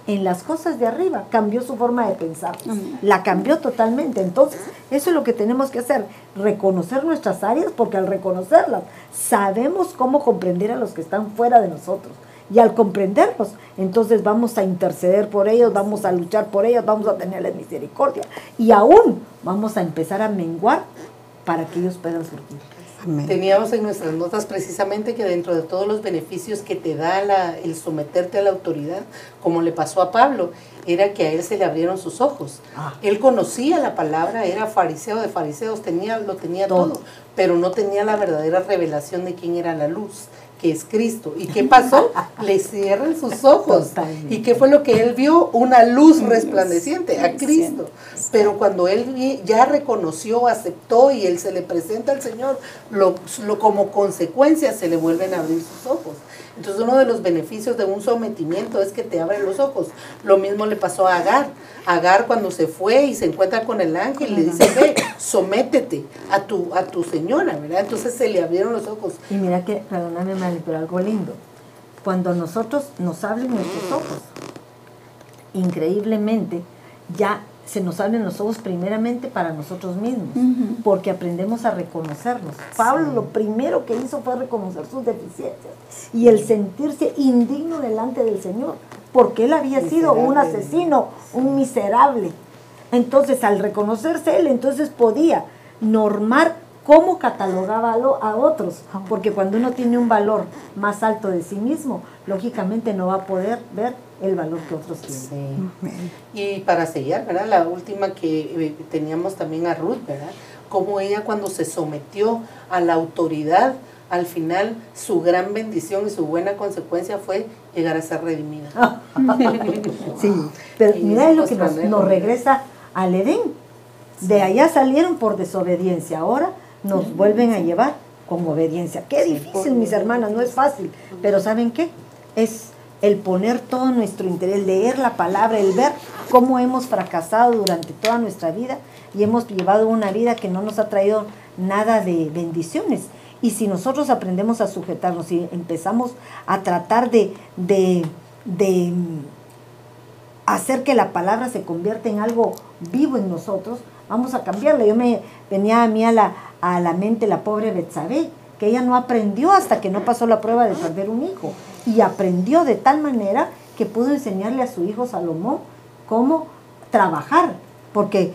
en las cosas de arriba, cambió su forma de pensar, la cambió totalmente. Entonces, eso es lo que tenemos que hacer, reconocer nuestras áreas, porque al reconocerlas, sabemos cómo comprender a los que están fuera de nosotros. Y al comprenderlos, entonces vamos a interceder por ellos, vamos a luchar por ellos, vamos a tenerles misericordia. Y aún vamos a empezar a menguar para que ellos puedan surgir. Amén. Teníamos en nuestras notas precisamente que dentro de todos los beneficios que te da la- el someterte a la autoridad, como le pasó a Pablo, era que a él se le abrieron sus ojos. Ah. Él conocía la palabra, era fariseo de fariseos, tenía, lo tenía Todo. todo. pero no tenía la verdadera revelación de quién era la luz. Que es Cristo. ¿Y qué pasó? (laughs) Le cierran sus ojos. Totalmente. ¿Y qué fue lo que él vio? Una luz resplandeciente a Cristo. Pero cuando él ya reconoció, aceptó y él se le presenta al Señor, lo, lo- como consecuencia se le vuelven a abrir sus ojos. Entonces uno de los beneficios de un sometimiento es que te abre los ojos. Lo mismo le pasó a Agar. Agar cuando se fue y se encuentra con el ángel le dice, ve, sométete a tu, a tu señora, ¿verdad? Entonces se le abrieron los ojos. Y mira que, perdóname, Mari, pero algo lindo. Cuando nosotros nos abren nuestros ojos, increíblemente, ya se nos abren los ojos primeramente para nosotros mismos, porque aprendemos a reconocernos. Pablo lo primero que hizo fue reconocer sus deficiencias y el sentirse indigno delante del Señor, porque él había sido un asesino, un miserable. Entonces, al reconocerse él, entonces podía normar cómo catalogaba a, lo- a otros, porque cuando uno tiene un valor más alto de sí mismo, lógicamente no va a poder ver el valor que otros tienen. Y para sellar, ¿verdad? La última que eh, teníamos también a Ruth, ¿verdad? Como ella cuando se sometió a la autoridad, al final su gran bendición y su buena consecuencia fue llegar a ser redimida. (laughs) Sí, pero Y mira lo que nos, regresa al Edén. De allá salieron por desobediencia, ahora nos vuelven a llevar con obediencia. Qué difícil, mis hermanas, no es fácil, pero ¿saben qué? Es el poner todo nuestro interés, leer la palabra, el ver cómo hemos fracasado durante toda nuestra vida y hemos llevado una vida que no nos ha traído nada de bendiciones. Y si nosotros aprendemos a sujetarnos y empezamos a tratar de, de, de hacer que la palabra se convierta en algo vivo en nosotros, vamos a cambiarla. Yo me venía a mí a la, a la mente la pobre Betsabé, que ella no aprendió hasta que no pasó la prueba de perder un hijo. Y aprendió de tal manera que pudo enseñarle a su hijo Salomón cómo trabajar. Porque,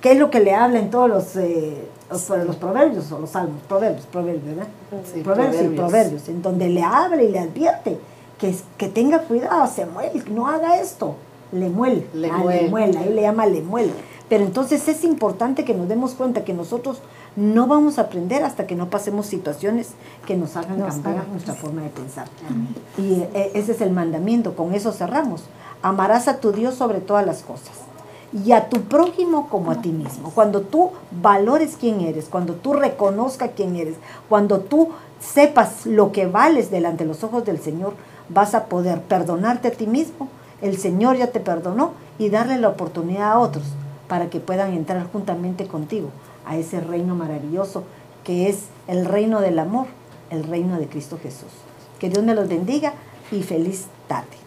¿qué es lo que le habla en todos los, eh, los, los proverbios o los salmos? Proverbios, proverbios, ¿verdad? Sí, proverbios, y proverbios. en donde le habla y le advierte que, que tenga cuidado, se muele, no haga esto, le muele, Le ah, muele. le muele, ahí le llama le muele. Pero entonces es importante que nos demos cuenta que nosotros no vamos a aprender hasta que no pasemos situaciones que nos hagan Nos cambiar hagan, nuestra forma de pensar. Y eh, ese es el mandamiento, con eso cerramos. Amarás a tu Dios sobre todas las cosas y a tu prójimo como a ti mismo. Cuando tú valores quién eres, cuando tú reconozcas quién eres, cuando tú sepas lo que vales delante de los ojos del Señor, vas a poder perdonarte a ti mismo. El Señor ya te perdonó y darle la oportunidad a otros para que puedan entrar juntamente contigo a ese reino maravilloso que es el reino del amor, el reino de Cristo Jesús. Que Dios me los bendiga y feliz tarde.